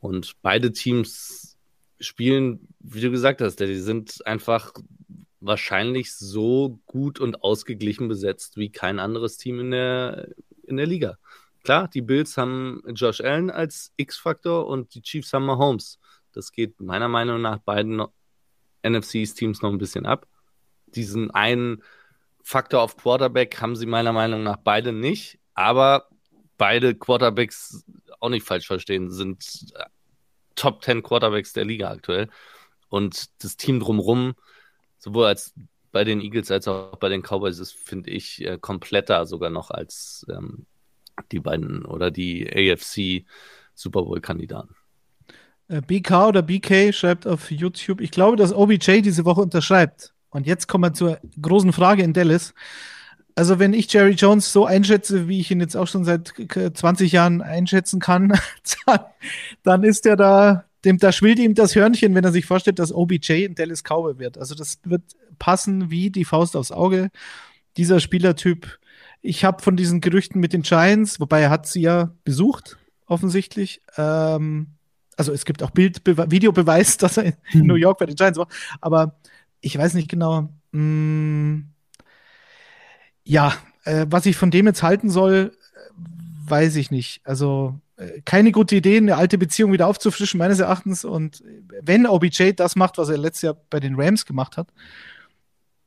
Und beide Teams spielen, wie du gesagt hast, die sind einfach wahrscheinlich so gut und ausgeglichen besetzt wie kein anderes Team in der, in der Liga. Klar, die Bills haben Josh Allen als X-Faktor und die Chiefs haben Mahomes. Das geht meiner Meinung nach beiden NFC-Teams noch ein bisschen ab. Diesen einen Faktor auf Quarterback haben sie meiner Meinung nach beide nicht, aber beide Quarterbacks, auch nicht falsch verstehen, sind äh, Top 10 Quarterbacks der Liga aktuell. Und das Team drumherum, sowohl als bei den Eagles als auch bei den Cowboys, ist, finde ich, äh, kompletter sogar noch als ähm, die beiden oder die AFC Super Bowl-Kandidaten. Äh, BK oder BK schreibt auf YouTube, ich glaube, dass OBJ diese Woche unterschreibt. Und jetzt kommen wir zur großen Frage in Dallas. Also, wenn ich Jerry Jones so einschätze, wie ich ihn jetzt auch schon seit 20 Jahren einschätzen kann, dann ist er da, dem, da schwillt ihm das Hörnchen, wenn er sich vorstellt, dass OBJ in Dallas Cowboy wird. Also, das wird passen wie die Faust aufs Auge. Dieser Spielertyp ich habe von diesen Gerüchten mit den Giants, wobei er hat sie ja besucht, offensichtlich. Ähm, also es gibt auch Bild, Videobeweis, dass er in hm. New York bei den Giants war. Aber ich weiß nicht genau. Mh, mm, ja, äh, was ich von dem jetzt halten soll, weiß ich nicht. Also äh, keine gute Idee, eine alte Beziehung wieder aufzufrischen, meines Erachtens. Und wenn OBJ das macht, was er letztes Jahr bei den Rams gemacht hat,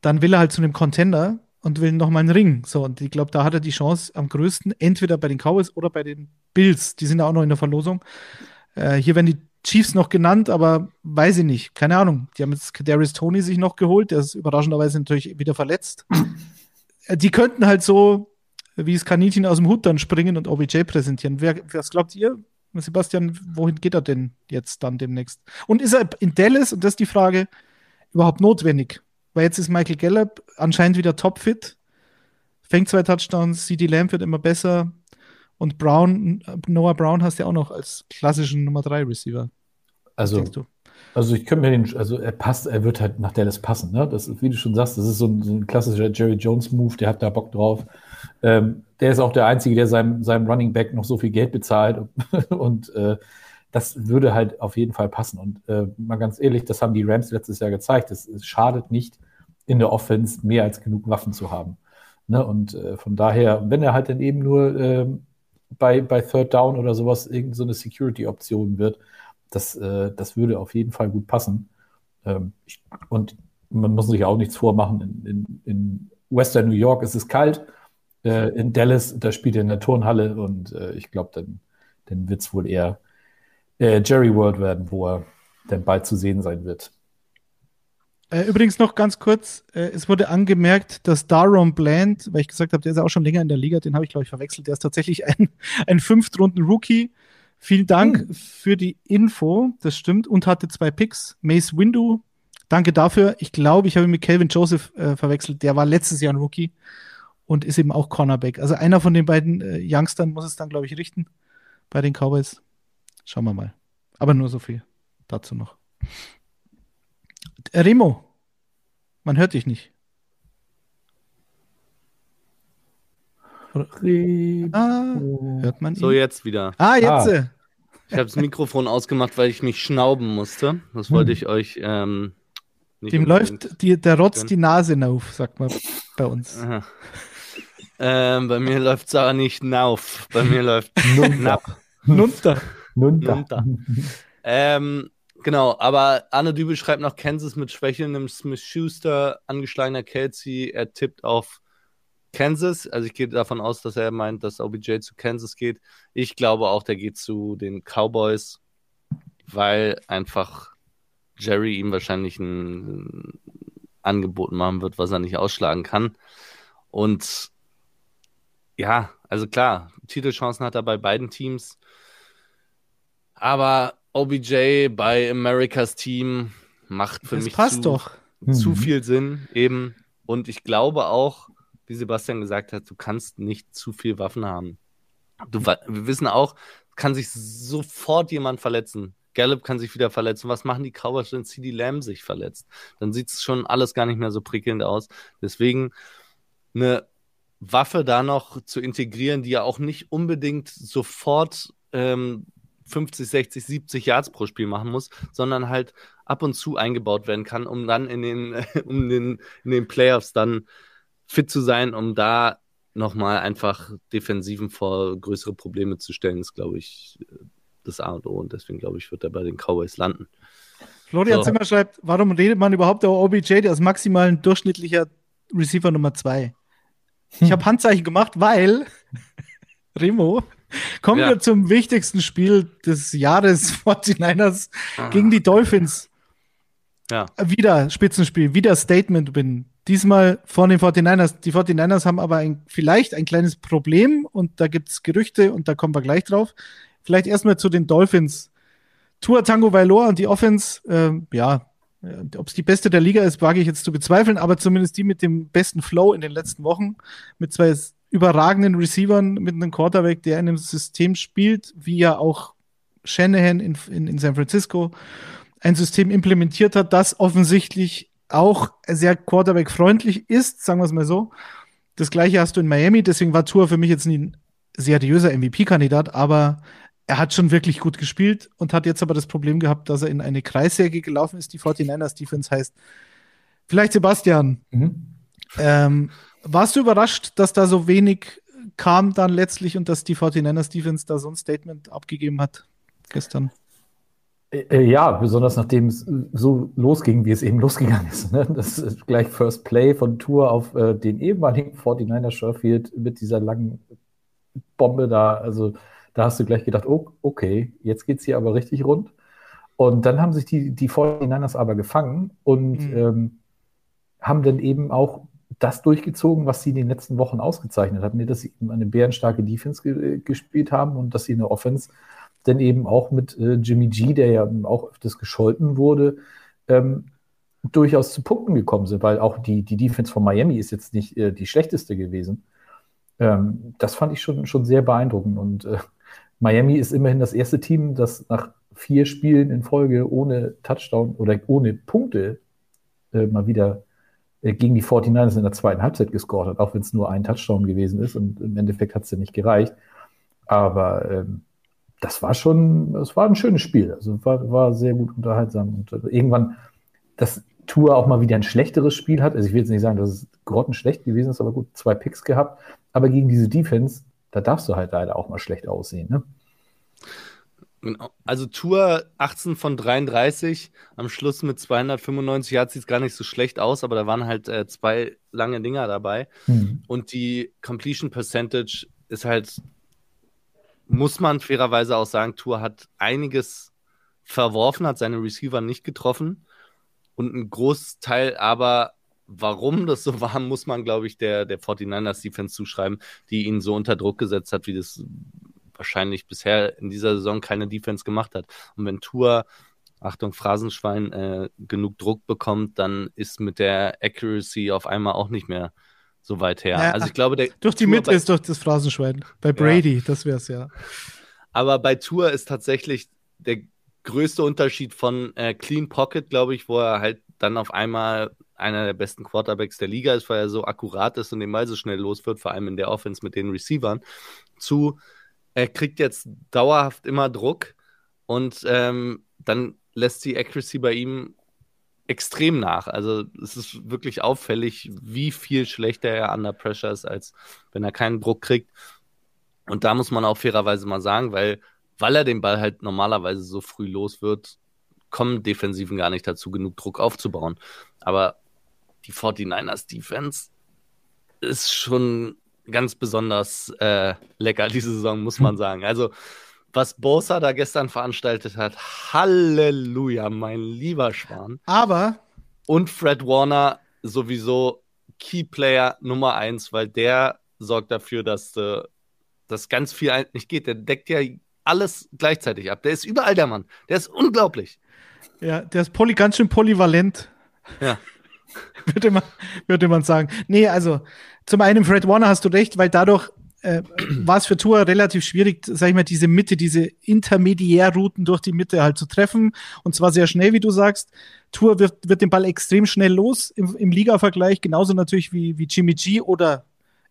dann will er halt zu einem Contender und will noch mal einen Ring. So, und ich glaube, da hat er die Chance am größten, entweder bei den Cowboys oder bei den Bills. Die sind ja auch noch in der Verlosung. Äh, hier werden die Chiefs noch genannt, aber weiß ich nicht. Keine Ahnung. Die haben jetzt Darius Tony sich noch geholt. Der ist überraschenderweise natürlich wieder verletzt. Äh, die könnten halt so wie das Kaninchen aus dem Hut dann springen und OBJ präsentieren. Wer, was glaubt ihr, Sebastian, wohin geht er denn jetzt dann demnächst? Und ist er in Dallas, und das ist die Frage, überhaupt notwendig? Weil jetzt ist Michael Gallup anscheinend wieder topfit, fängt zwei Touchdowns, CD Lamb wird immer besser Und Brown, Noah Brown hast du ja auch noch als klassischen Nummer 3 Receiver. Also, also ich könnte mir den, also er passt, er wird halt nach Dallas passen, ne? Das ist, wie du schon sagst, das ist so ein, so ein klassischer Jerry Jones-Move, der hat da Bock drauf. Ähm, der ist auch der Einzige, der seinem, seinem Running Back noch so viel Geld bezahlt und äh, das würde halt auf jeden Fall passen. Und äh, mal ganz ehrlich, das haben die Rams letztes Jahr gezeigt. Es, es schadet nicht, in der Offense mehr als genug Waffen zu haben. Ne? Und äh, von daher, wenn er halt dann eben nur äh, bei, bei Third Down oder sowas irgendeine so Security-Option wird, das, äh, das würde auf jeden Fall gut passen. Ähm, ich, und man muss sich auch nichts vormachen. In, in, in Western New York ist es kalt. Äh, in Dallas, da spielt er in der Turnhalle und äh, ich glaube, dann, dann wird es wohl eher äh, Jerry World werden, wo er dann bald zu sehen sein wird. Äh, übrigens noch ganz kurz, äh, es wurde angemerkt, dass Daron Bland, weil ich gesagt habe, der ist ja auch schon länger in der Liga, den habe ich glaube ich verwechselt, der ist tatsächlich ein, ein Fünftrunden-Rookie. Vielen Dank hm. für die Info, das stimmt, und hatte zwei Picks. Mace Windu, danke dafür. Ich glaube, ich habe ihn mit Calvin Joseph äh, verwechselt, der war letztes Jahr ein Rookie und ist eben auch Cornerback. Also einer von den beiden äh, Youngstern muss es dann, glaube ich, richten bei den Cowboys. Schauen wir mal. Aber nur so viel dazu noch. Remo, man hört dich nicht. Ah, hört man ihn? So, jetzt wieder. Ah, jetzt. Ah. Ich habe das Mikrofon ausgemacht, weil ich mich schnauben musste. Das wollte hm. ich euch. Ähm, Dem läuft die, der Rotz die Nase auf, sagt man bei uns. Ähm, bei mir läuft es aber nicht nauf. Bei mir läuft Nunter. Nunter. Nunter. Nunter. ähm, genau, aber Arne Dübel schreibt noch Kansas mit schwächelndem Smith Schuster, angeschlagener Kelsey. Er tippt auf Kansas. Also ich gehe davon aus, dass er meint, dass OBJ zu Kansas geht. Ich glaube auch, der geht zu den Cowboys, weil einfach Jerry ihm wahrscheinlich ein Angebot machen wird, was er nicht ausschlagen kann. Und ja, also klar, Titelchancen hat er bei beiden Teams. Aber OBJ bei Americas Team macht für das mich passt zu, doch. zu mhm. viel Sinn eben. Und ich glaube auch, wie Sebastian gesagt hat, du kannst nicht zu viel Waffen haben. Du, wir wissen auch, kann sich sofort jemand verletzen. Gallup kann sich wieder verletzen. Was machen die Cowboys, wenn CD Lamb sich verletzt? Dann sieht es schon alles gar nicht mehr so prickelnd aus. Deswegen eine Waffe da noch zu integrieren, die ja auch nicht unbedingt sofort ähm, 50, 60, 70 Yards pro Spiel machen muss, sondern halt ab und zu eingebaut werden kann, um dann in den, um den, in den Playoffs dann fit zu sein, um da nochmal einfach Defensiven vor größere Probleme zu stellen, ist, glaube ich, das A und O. Und deswegen, glaube ich, wird er bei den Cowboys landen. Florian so. Zimmer schreibt, warum redet man überhaupt über OBJ, der ist maximal ein durchschnittlicher Receiver Nummer 2? Ich hm. habe Handzeichen gemacht, weil Remo Kommen ja. wir zum wichtigsten Spiel des Jahres 49ers ah. gegen die Dolphins. Ja. Wieder Spitzenspiel, wieder Statement bin. Diesmal von den 49ers. Die 49ers haben aber ein, vielleicht ein kleines Problem und da gibt es Gerüchte und da kommen wir gleich drauf. Vielleicht erstmal zu den Dolphins. Tua Tango Valor und die Offense, äh, ja, ob es die beste der Liga ist, wage ich jetzt zu bezweifeln, aber zumindest die mit dem besten Flow in den letzten Wochen, mit zwei überragenden Receivern mit einem Quarterback, der in einem System spielt, wie ja auch Shanahan in, in, in San Francisco ein System implementiert hat, das offensichtlich auch sehr Quarterback-freundlich ist, sagen wir es mal so. Das gleiche hast du in Miami, deswegen war Tour für mich jetzt nie ein seriöser MVP-Kandidat, aber er hat schon wirklich gut gespielt und hat jetzt aber das Problem gehabt, dass er in eine Kreissäge gelaufen ist, die 49ers Defense heißt. Vielleicht Sebastian. Mhm. Ähm, warst du überrascht, dass da so wenig kam dann letztlich und dass die 49ers Defense da so ein Statement abgegeben hat gestern? Äh, äh, ja, besonders nachdem es so losging, wie es eben losgegangen ist. Ne? Das ist gleich First Play von Tour auf äh, den ehemaligen 49er Sherfield mit dieser langen Bombe da. Also da hast du gleich gedacht, oh, okay, jetzt geht es hier aber richtig rund. Und dann haben sich die, die 49ers aber gefangen und mhm. ähm, haben dann eben auch das durchgezogen, was sie in den letzten Wochen ausgezeichnet hatten, dass sie eine bärenstarke Defense ge gespielt haben und dass sie eine Offense dann eben auch mit äh, Jimmy G, der ja auch öfters gescholten wurde, ähm, durchaus zu Punkten gekommen sind, weil auch die, die Defense von Miami ist jetzt nicht äh, die schlechteste gewesen. Ähm, das fand ich schon, schon sehr beeindruckend. Und äh, Miami ist immerhin das erste Team, das nach vier Spielen in Folge ohne Touchdown oder ohne Punkte äh, mal wieder äh, gegen die 49ers in der zweiten Halbzeit gescored hat, auch wenn es nur ein Touchdown gewesen ist und im Endeffekt hat es ja nicht gereicht. Aber ähm, das war schon, das war ein schönes Spiel. Also war, war sehr gut unterhaltsam. Und äh, irgendwann, dass Tour auch mal wieder ein schlechteres Spiel hat. Also ich will jetzt nicht sagen, dass es grottenschlecht gewesen ist, aber gut, zwei Picks gehabt. Aber gegen diese Defense, da darfst du halt leider auch mal schlecht aussehen. Ne? Genau. Also Tour 18 von 33, am Schluss mit 295 Yards sieht es gar nicht so schlecht aus, aber da waren halt äh, zwei lange Dinger dabei. Mhm. Und die Completion Percentage ist halt, muss man fairerweise auch sagen, Tour hat einiges verworfen, hat seine Receiver nicht getroffen. Und ein Großteil aber, warum das so war, muss man, glaube ich, der, der 49ers Defense zuschreiben, die ihn so unter Druck gesetzt hat, wie das wahrscheinlich bisher in dieser Saison keine Defense gemacht hat. Und wenn Tour, Achtung, Phrasenschwein, äh, genug Druck bekommt, dann ist mit der Accuracy auf einmal auch nicht mehr so weit her. Ja, also ich glaube, der durch die Tour Mitte ist doch das Phrasenschwein. Bei Brady, ja. das wäre es ja. Aber bei Tour ist tatsächlich der größte Unterschied von äh, Clean Pocket, glaube ich, wo er halt dann auf einmal einer der besten Quarterbacks der Liga ist, weil er so akkurat ist und den Ball so schnell los wird, vor allem in der Offense mit den Receivern, zu er kriegt jetzt dauerhaft immer Druck und ähm, dann lässt die Accuracy bei ihm extrem nach. Also es ist wirklich auffällig, wie viel schlechter er under Pressure ist, als wenn er keinen Druck kriegt. Und da muss man auch fairerweise mal sagen, weil, weil er den Ball halt normalerweise so früh los wird, kommen Defensiven gar nicht dazu, genug Druck aufzubauen. Aber die 49ers Defense ist schon ganz besonders äh, lecker diese Saison, muss man sagen. Also, was Bosa da gestern veranstaltet hat, Halleluja, mein lieber Schwan. Aber. Und Fred Warner sowieso Keyplayer Nummer eins, weil der sorgt dafür, dass äh, das ganz viel nicht geht. Der deckt ja alles gleichzeitig ab. Der ist überall der Mann. Der ist unglaublich. Ja, der ist poly, ganz schön polyvalent. Ja. würde, man, würde man sagen. Nee, also zum einen Fred Warner hast du recht, weil dadurch äh, war es für Tour relativ schwierig, sag ich mal, diese Mitte, diese Intermediärrouten durch die Mitte halt zu treffen. Und zwar sehr schnell, wie du sagst. Tour wird, wird den Ball extrem schnell los im, im Liga-Vergleich, genauso natürlich wie, wie Jimmy G oder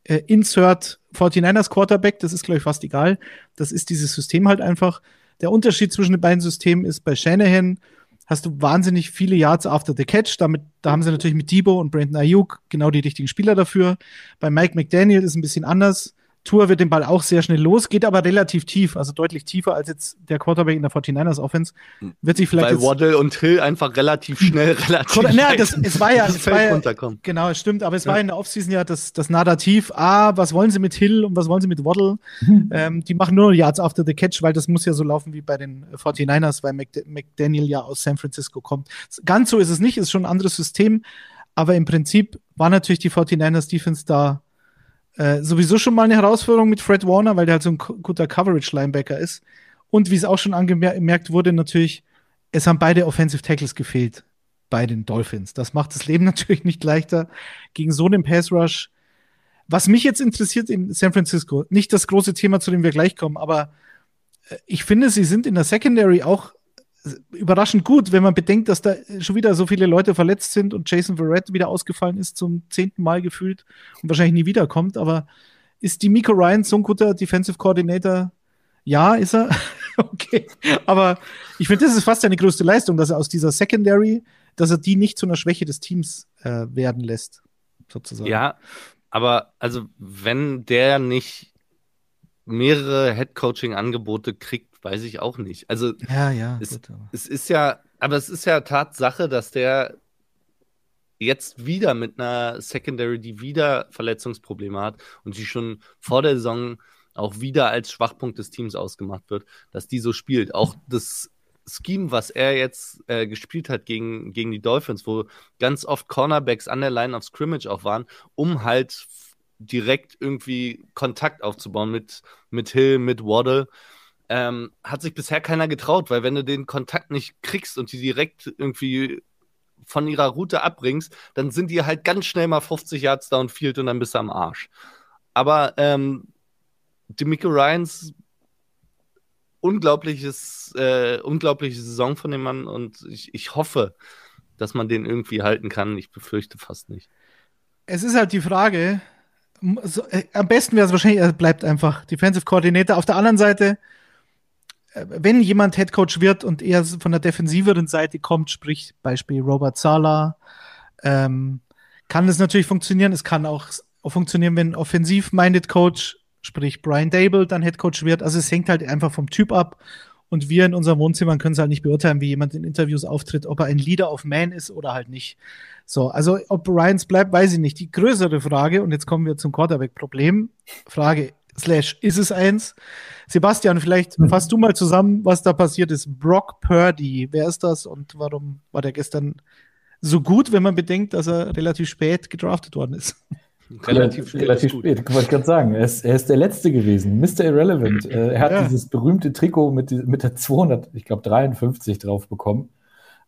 äh, Insert 49ers Quarterback. Das ist, glaube ich, fast egal. Das ist dieses System halt einfach. Der Unterschied zwischen den beiden Systemen ist bei Shanahan hast du wahnsinnig viele Yards after the catch. Damit, da haben sie natürlich mit Debo und Brandon Ayuk genau die richtigen Spieler dafür. Bei Mike McDaniel ist es ein bisschen anders. Tour wird den Ball auch sehr schnell los, geht aber relativ tief, also deutlich tiefer als jetzt der Quarterback in der 49ers Offense. Wird sich vielleicht Weil Waddle und Hill einfach relativ schnell, relativ Na, das, es war ja, es war ja genau, es stimmt, aber es ja. war in der Offseason ja das, das Narrativ, ah, was wollen sie mit Hill und was wollen sie mit Waddle? Mhm. Ähm, die machen nur Yards after the catch, weil das muss ja so laufen wie bei den 49ers, weil McDaniel ja aus San Francisco kommt. Ganz so ist es nicht, ist schon ein anderes System, aber im Prinzip war natürlich die 49ers Defense da äh, sowieso schon mal eine Herausforderung mit Fred Warner, weil der halt so ein guter Coverage-Linebacker ist. Und wie es auch schon angemerkt wurde, natürlich, es haben beide Offensive Tackles gefehlt bei den Dolphins. Das macht das Leben natürlich nicht leichter gegen so einen Pass Rush. Was mich jetzt interessiert in San Francisco, nicht das große Thema, zu dem wir gleich kommen, aber äh, ich finde, sie sind in der Secondary auch überraschend gut, wenn man bedenkt, dass da schon wieder so viele Leute verletzt sind und Jason Verrett wieder ausgefallen ist zum zehnten Mal gefühlt und wahrscheinlich nie wiederkommt. Aber ist die Miko Ryan so ein guter Defensive Coordinator? Ja, ist er. okay. Aber ich finde, das ist fast seine größte Leistung, dass er aus dieser Secondary, dass er die nicht zu einer Schwäche des Teams äh, werden lässt, sozusagen. Ja, aber also wenn der nicht mehrere Head-Coaching-Angebote kriegt, weiß ich auch nicht. Also ja, ja, es, gut, es ist ja, aber es ist ja Tatsache, dass der jetzt wieder mit einer Secondary, die wieder Verletzungsprobleme hat und die schon vor der Saison auch wieder als Schwachpunkt des Teams ausgemacht wird, dass die so spielt. Auch das Scheme, was er jetzt äh, gespielt hat gegen, gegen die Dolphins, wo ganz oft Cornerbacks an der Line of Scrimmage auch waren, um halt direkt irgendwie Kontakt aufzubauen mit, mit Hill, mit Waddle ähm, hat sich bisher keiner getraut, weil wenn du den Kontakt nicht kriegst und die direkt irgendwie von ihrer Route abbringst, dann sind die halt ganz schnell mal 50 Yards downfield und dann bist du am Arsch. aber ähm, Demico Ryans unglaubliches, äh, unglaubliche Saison von dem Mann und ich, ich hoffe, dass man den irgendwie halten kann. Ich befürchte fast nicht. Es ist halt die Frage, so, äh, am besten wäre es wahrscheinlich, er bleibt einfach Defensive Coordinator. Auf der anderen Seite, wenn jemand Head Coach wird und eher von der defensiveren Seite kommt, sprich Beispiel Robert Sala, ähm, kann es natürlich funktionieren. Es kann auch funktionieren, wenn offensiv-minded Coach, sprich Brian Dable, dann Head Coach wird. Also es hängt halt einfach vom Typ ab. Und wir in unserem Wohnzimmer können es halt nicht beurteilen, wie jemand in Interviews auftritt, ob er ein Leader of Man ist oder halt nicht. So, also ob Ryans bleibt, weiß ich nicht. Die größere Frage, und jetzt kommen wir zum Quarterback-Problem. Frage, slash, ist es eins? Sebastian, vielleicht mhm. fasst du mal zusammen, was da passiert ist. Brock Purdy, wer ist das und warum war der gestern so gut, wenn man bedenkt, dass er relativ spät gedraftet worden ist? Relativ, spät, relativ spät, wollte ich gerade sagen. Er ist, er ist, der Letzte gewesen, Mr. Irrelevant. Äh, er hat ja. dieses berühmte Trikot mit, mit der 200, ich glaube 53 drauf bekommen.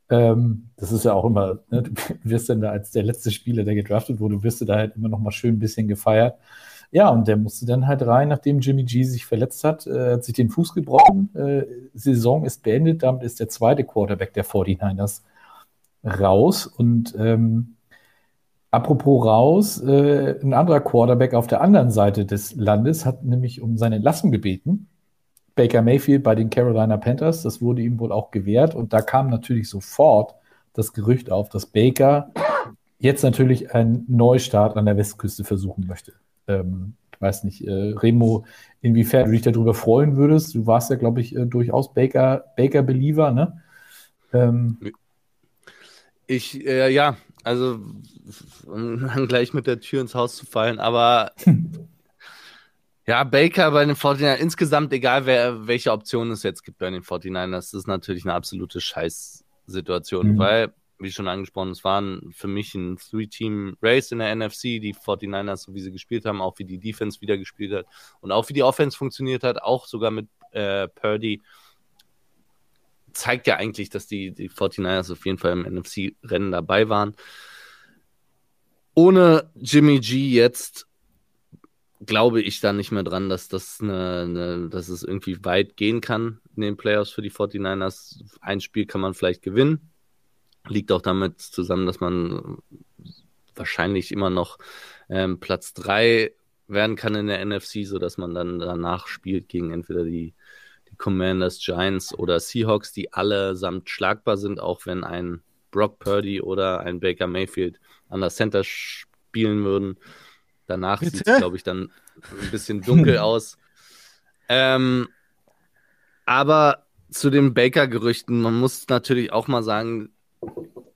Ähm, das ist ja auch immer, ne, du wirst dann da als der letzte Spieler, der gedraftet wurde, wirst du da halt immer noch mal schön ein bisschen gefeiert. Ja, und der musste dann halt rein, nachdem Jimmy G sich verletzt hat, äh, hat sich den Fuß gebrochen. Äh, Saison ist beendet, damit ist der zweite Quarterback der 49ers raus. Und ähm, apropos raus, äh, ein anderer Quarterback auf der anderen Seite des Landes hat nämlich um seine Entlassung gebeten. Baker Mayfield bei den Carolina Panthers. Das wurde ihm wohl auch gewährt. Und da kam natürlich sofort das Gerücht auf, dass Baker jetzt natürlich einen Neustart an der Westküste versuchen möchte. Ähm, ich weiß nicht, äh, Remo, inwiefern du dich darüber freuen würdest. Du warst ja, glaube ich, äh, durchaus Baker, Baker-Believer, ne? Ähm, ich, äh, ja, also um dann gleich mit der Tür ins Haus zu fallen, aber Ja, Baker bei den 49ers, insgesamt egal, wer, welche Option es jetzt gibt bei den 49ers, das ist natürlich eine absolute Scheißsituation, mhm. weil, wie schon angesprochen, es waren für mich ein Three-Team-Race in der NFC, die 49ers, so wie sie gespielt haben, auch wie die Defense wieder gespielt hat und auch wie die Offense funktioniert hat, auch sogar mit äh, Purdy, zeigt ja eigentlich, dass die, die 49ers auf jeden Fall im NFC-Rennen dabei waren. Ohne Jimmy G jetzt glaube ich da nicht mehr dran, dass das eine, eine, dass es irgendwie weit gehen kann in den Playoffs für die 49ers. Ein Spiel kann man vielleicht gewinnen. Liegt auch damit zusammen, dass man wahrscheinlich immer noch ähm, Platz 3 werden kann in der NFC, sodass man dann danach spielt gegen entweder die, die Commanders, Giants oder Seahawks, die allesamt schlagbar sind, auch wenn ein Brock Purdy oder ein Baker Mayfield an der Center spielen würden. Danach sieht es, glaube ich, dann ein bisschen dunkel aus. Ähm, aber zu den Baker-Gerüchten, man muss natürlich auch mal sagen,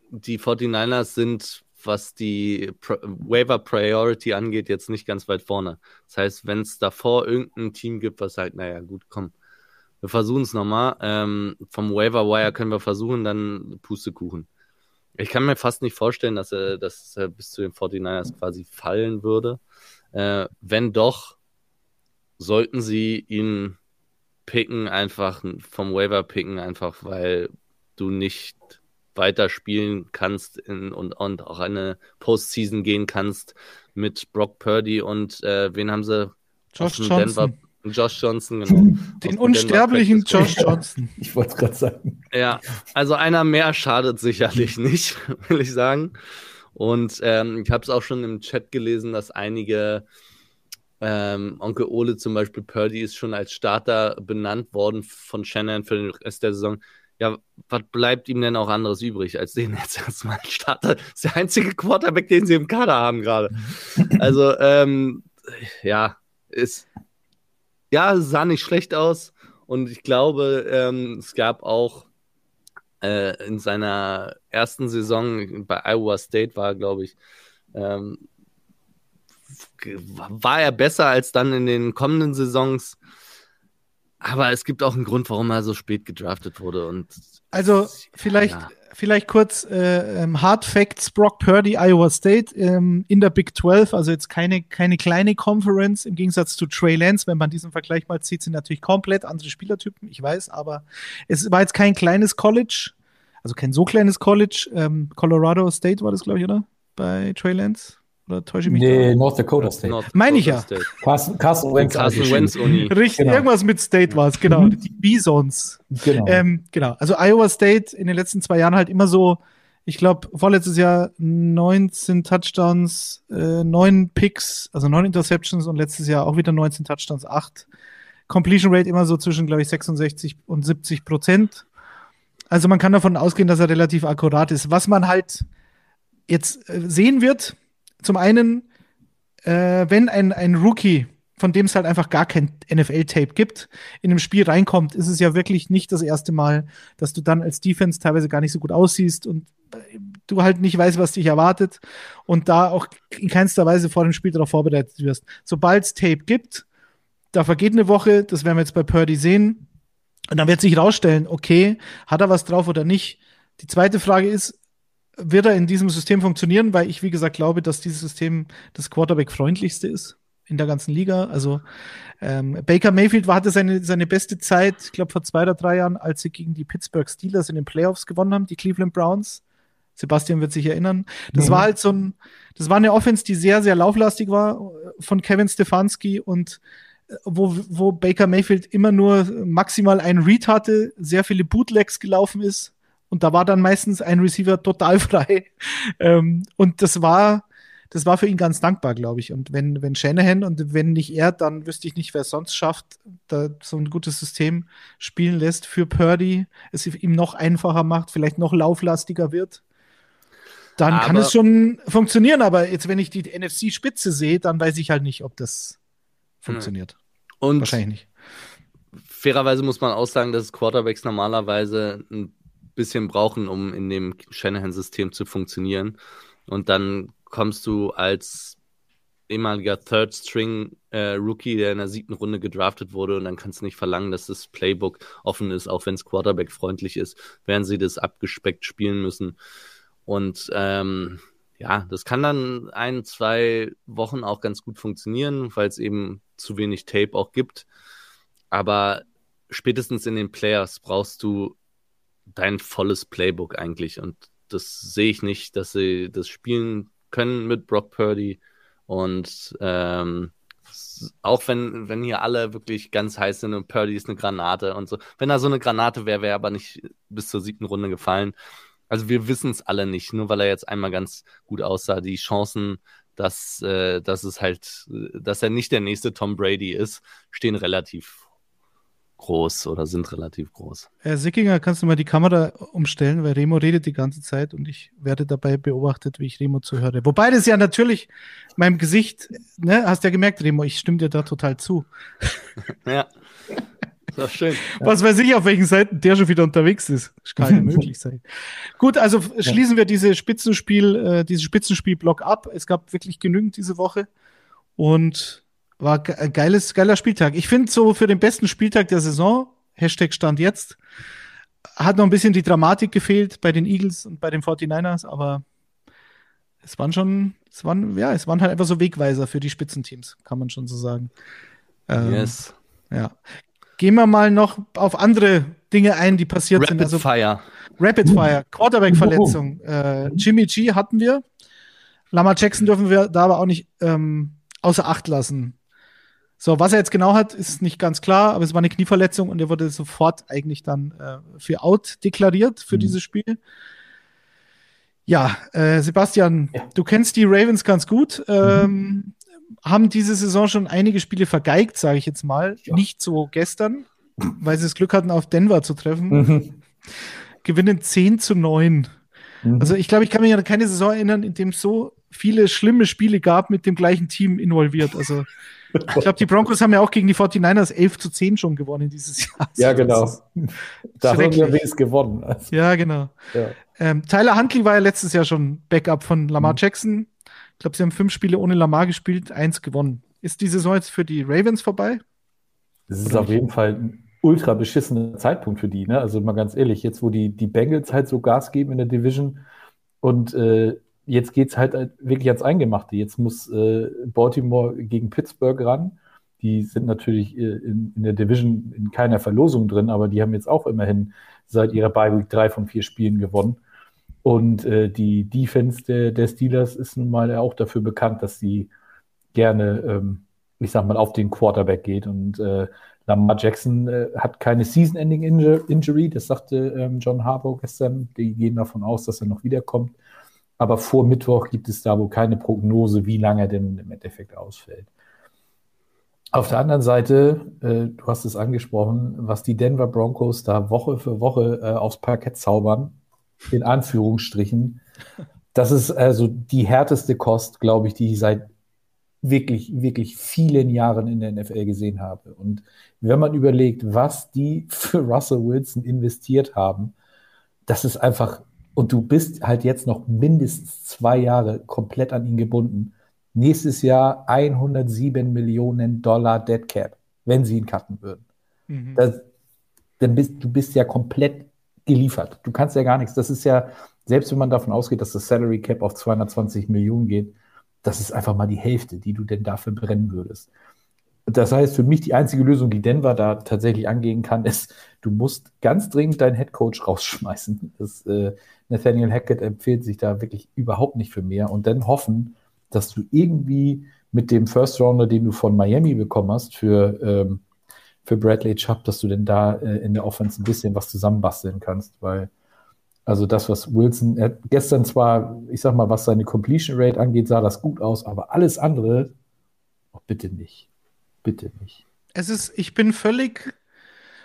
die 49ers sind, was die Pro Waiver Priority angeht, jetzt nicht ganz weit vorne. Das heißt, wenn es davor irgendein Team gibt, was sagt, naja, gut, komm, wir versuchen es nochmal. Ähm, vom Waiver Wire können wir versuchen, dann Pustekuchen. Ich kann mir fast nicht vorstellen, dass er, dass er bis zu den 49ers quasi fallen würde. Äh, wenn doch, sollten sie ihn picken, einfach vom Waiver picken, einfach weil du nicht weiter spielen kannst in, und, und auch eine Postseason gehen kannst mit Brock Purdy und äh, wen haben sie? Josh Johnson. Denver, Josh Johnson, genau. Den unsterblichen Josh Johnson. Ich wollte es gerade sagen. Ja, also einer mehr schadet sicherlich nicht, will ich sagen. Und ähm, ich habe es auch schon im Chat gelesen, dass einige, ähm, Onkel Ole zum Beispiel, Purdy ist schon als Starter benannt worden von Shannon für den Rest der Saison. Ja, was bleibt ihm denn auch anderes übrig, als den jetzt erstmal Starter? Das ist der einzige Quarterback, den sie im Kader haben gerade. Also, ähm, ja, ist ja, sah nicht schlecht aus. Und ich glaube, ähm, es gab auch äh, in seiner ersten Saison bei Iowa State war, glaube ich, ähm, war er besser als dann in den kommenden Saisons. Aber es gibt auch einen Grund, warum er so spät gedraftet wurde. Und also vielleicht, ja vielleicht kurz äh, ähm, Hard Facts, Brock Purdy, Iowa State ähm, in der Big 12, also jetzt keine, keine kleine Conference im Gegensatz zu Trey Lance, wenn man diesen Vergleich mal zieht, sind natürlich komplett andere Spielertypen, ich weiß, aber es war jetzt kein kleines College, also kein so kleines College, ähm, Colorado State war das, glaube ich, oder? Bei Trey Lance? Oder täusche ich mich Nee, da? North Dakota State. North Meine ich ja. Carson, Carson Wentz. Carson also Wentz Uni. Richtig, Genau. irgendwas mit State war es, genau. Mhm. Die Bisons. Genau. Ähm, genau. Also Iowa State in den letzten zwei Jahren halt immer so, ich glaube, vorletztes Jahr 19 Touchdowns, äh, 9 Picks, also 9 Interceptions und letztes Jahr auch wieder 19 Touchdowns, 8. Completion Rate immer so zwischen, glaube ich, 66 und 70 Prozent. Also man kann davon ausgehen, dass er relativ akkurat ist. Was man halt jetzt äh, sehen wird, zum einen, äh, wenn ein, ein Rookie, von dem es halt einfach gar kein NFL-Tape gibt, in einem Spiel reinkommt, ist es ja wirklich nicht das erste Mal, dass du dann als Defense teilweise gar nicht so gut aussiehst und äh, du halt nicht weißt, was dich erwartet und da auch in keinster Weise vor dem Spiel darauf vorbereitet wirst. Sobald es Tape gibt, da vergeht eine Woche, das werden wir jetzt bei Purdy sehen, und dann wird sich rausstellen, okay, hat er was drauf oder nicht. Die zweite Frage ist, wird er in diesem System funktionieren? Weil ich, wie gesagt, glaube, dass dieses System das Quarterback-freundlichste ist in der ganzen Liga. Also ähm, Baker Mayfield war, hatte seine, seine beste Zeit, ich glaube, vor zwei oder drei Jahren, als sie gegen die Pittsburgh Steelers in den Playoffs gewonnen haben, die Cleveland Browns. Sebastian wird sich erinnern. Das Mhm. war halt so ein, das war eine Offense, die sehr, sehr lauflastig war von Kevin Stefanski und äh, wo, wo Baker Mayfield immer nur maximal einen Read hatte, sehr viele Bootlegs gelaufen ist und da war dann meistens ein Receiver total frei. Ähm, und das war, das war für ihn ganz dankbar, glaube ich. Und wenn, wenn Shanahan und wenn nicht er, dann wüsste ich nicht, wer es sonst schafft, da so ein gutes System spielen lässt für Purdy, es ihm noch einfacher macht, vielleicht noch lauflastiger wird. Dann kann Aber- es schon funktionieren, aber jetzt, wenn ich die NFC-Spitze sehe, dann weiß ich halt nicht, ob das funktioniert. Und Wahrscheinlich nicht. fairerweise muss man auch sagen, dass Quarterbacks normalerweise ein bisschen brauchen, um in dem Shanahan-System zu funktionieren. Und dann kommst du als ehemaliger Third String äh, Rookie, der in der siebten Runde gedraftet wurde, und dann kannst du nicht verlangen, dass das Playbook offen ist, auch wenn es Quarterback freundlich ist, werden sie das abgespeckt spielen müssen. Und ähm, ja, das kann dann ein, zwei Wochen auch ganz gut funktionieren, weil es eben zu wenig Tape auch gibt. Aber spätestens in den Players brauchst du dein volles Playbook eigentlich. Und das sehe ich nicht, dass sie das spielen können mit Brock Purdy. Und ähm, auch wenn, wenn hier alle wirklich ganz heiß sind und Purdy ist eine Granate und so. Wenn er so eine Granate wäre, wäre er aber nicht bis zur siebten Runde gefallen. Also wir wissen es alle nicht, nur weil er jetzt einmal ganz gut aussah. Die Chancen, dass, äh, dass es halt, dass er nicht der nächste Tom Brady ist, stehen relativ groß oder sind relativ groß. Herr Sickinger, kannst du mal die Kamera umstellen, weil Remo redet die ganze Zeit und ich werde dabei beobachtet, wie ich Remo zuhöre. Wobei das ja natürlich meinem Gesicht, ne, hast ja gemerkt, Remo, ich stimme dir da total zu. Ja. Ist doch schön. Was weiß ich, auf welchen Seiten der schon wieder unterwegs ist. Das kann ja möglich sein. Gut, also schließen wir diese Spitzenspiel, äh, diesen Spitzenspielblock ab. Es gab wirklich genügend diese Woche und war ein geiles, geiler Spieltag. Ich finde so für den besten Spieltag der Saison, Hashtag Stand jetzt, hat noch ein bisschen die Dramatik gefehlt bei den Eagles und bei den 49ers, aber es waren schon, es waren, ja, es waren halt einfach so Wegweiser für die Spitzenteams, kann man schon so sagen. Ähm, Yes. ja. Gehen wir mal noch auf andere Dinge ein, die passiert Rapid sind. Also Fire. Rapid Fire, Quarterback-Verletzung. Äh, Jimmy G hatten wir. Lamar Jackson dürfen wir da aber auch nicht ähm, außer Acht lassen. So, was er jetzt genau hat, ist nicht ganz klar, aber es war eine Knieverletzung und er wurde sofort eigentlich dann äh, für out deklariert für Mhm. dieses Spiel. Ja, äh, Sebastian, Ja. du kennst die Ravens ganz gut. Ähm, Haben diese Saison schon einige Spiele vergeigt, sage ich jetzt mal. Ja. Nicht so gestern, weil sie das Glück hatten, auf Denver zu treffen. Mhm. Gewinnen 10 zu 9. Mhm. Also ich glaube, ich kann mich an keine Saison erinnern, in dem es so viele schlimme Spiele gab mit dem gleichen Team involviert. Also ich glaube, die Broncos haben ja auch gegen die 49ers 11 zu 10 schon gewonnen dieses Jahr. ja, Also, genau. das Da haben wir wenigstens gewonnen. Also, Ja, genau. ja. Ähm, Tyler Huntley war ja letztes Jahr schon Backup von Lamar Mhm. Jackson. Ich glaube, sie haben fünf Spiele ohne Lamar gespielt, eins gewonnen. Ist die Saison jetzt für die Ravens vorbei? Das ist Oder auf nicht? jeden Fall ein ultra beschissener Zeitpunkt für die. Ne? Also mal ganz ehrlich, jetzt wo die, die Bengals halt so Gas geben in der Division und äh, jetzt geht es halt, halt wirklich ans Eingemachte. Jetzt muss äh, Baltimore gegen Pittsburgh ran. Die sind natürlich äh, in, in der Division in keiner Verlosung drin, aber die haben jetzt auch immerhin seit ihrer Bye Week drei von vier Spielen gewonnen. Und äh, die Defense der, der Steelers ist nun mal auch dafür bekannt, dass sie gerne, ähm, ich sag mal, auf den Quarterback geht. Und äh, Lamar Jackson äh, hat keine Season-Ending-Injury, das sagte ähm, John Harbaugh gestern. Die gehen davon aus, dass er noch wiederkommt. Aber vor Mittwoch gibt es da wohl keine Prognose, wie lange er denn im Endeffekt ausfällt. Auf der anderen Seite, äh, du hast es angesprochen, was die Denver Broncos da Woche für Woche äh, aufs Parkett zaubern, in Anführungsstrichen, das ist also die härteste Kost, glaube ich, die ich seit wirklich, wirklich vielen Jahren in der NFL gesehen habe. Und wenn man überlegt, was die für Russell Wilson investiert haben, das ist einfach, und du bist halt jetzt noch mindestens zwei Jahre komplett an ihn gebunden. Nächstes Jahr 107 Millionen Dollar Dead Cap, wenn sie ihn cutten würden. Mhm. Das, dann bist du bist ja komplett geliefert. Du kannst ja gar nichts. Das ist ja, selbst wenn man davon ausgeht, dass das Salary Cap auf 220 Millionen geht, das ist einfach mal die Hälfte, die du denn dafür brennen würdest. Das heißt, für mich die einzige Lösung, die Denver da tatsächlich angehen kann, ist, du musst ganz dringend deinen Headcoach rausschmeißen. Das, äh, Nathaniel Hackett empfiehlt sich da wirklich überhaupt nicht für mehr und dann hoffen, dass du irgendwie mit dem First Rounder, den du von Miami bekommen hast, für, ähm, für Bradley Chubb, dass du denn da äh, in der Offense ein bisschen was zusammenbasteln kannst, weil also das, was Wilson, er gestern zwar, ich sag mal, was seine Completion Rate angeht, sah das gut aus, aber alles andere, oh, bitte nicht. Bitte nicht. Es ist, ich bin völlig,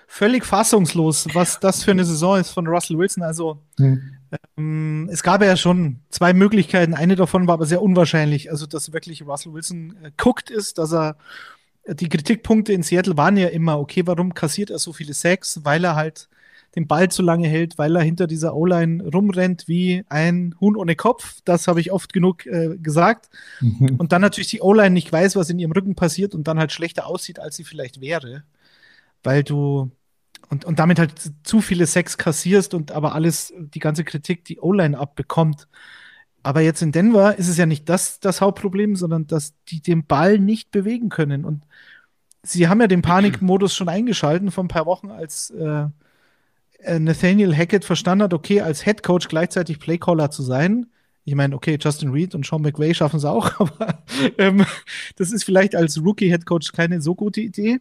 völlig fassungslos, was das für eine Saison ist von Russell Wilson. Also, hm. Ähm, es gab ja schon zwei Möglichkeiten. Eine davon war aber sehr unwahrscheinlich. Also, dass wirklich Russell Wilson äh, guckt ist, dass er die Kritikpunkte in Seattle waren ja immer, okay, warum kassiert er so viele Sacks? Weil er halt den Ball zu lange hält, weil er hinter dieser O-Line rumrennt wie ein Huhn ohne Kopf. Das habe ich oft genug äh, gesagt. Mhm. Und dann natürlich die O-Line nicht weiß, was in ihrem Rücken passiert und dann halt schlechter aussieht, als sie vielleicht wäre. Weil du und, und damit halt zu viele Sex kassierst und aber alles, die ganze Kritik, die O-Line abbekommt. Aber jetzt in Denver ist es ja nicht das, das Hauptproblem, sondern dass die den Ball nicht bewegen können. Und sie haben ja den Panikmodus schon eingeschalten vor ein paar Wochen, als äh, äh, Nathaniel Hackett verstanden hat, okay, als Head Coach gleichzeitig Playcaller zu sein. Ich meine, okay, Justin Reed und Sean McVay schaffen es auch, aber ähm, das ist vielleicht als Rookie-Head Coach keine so gute Idee.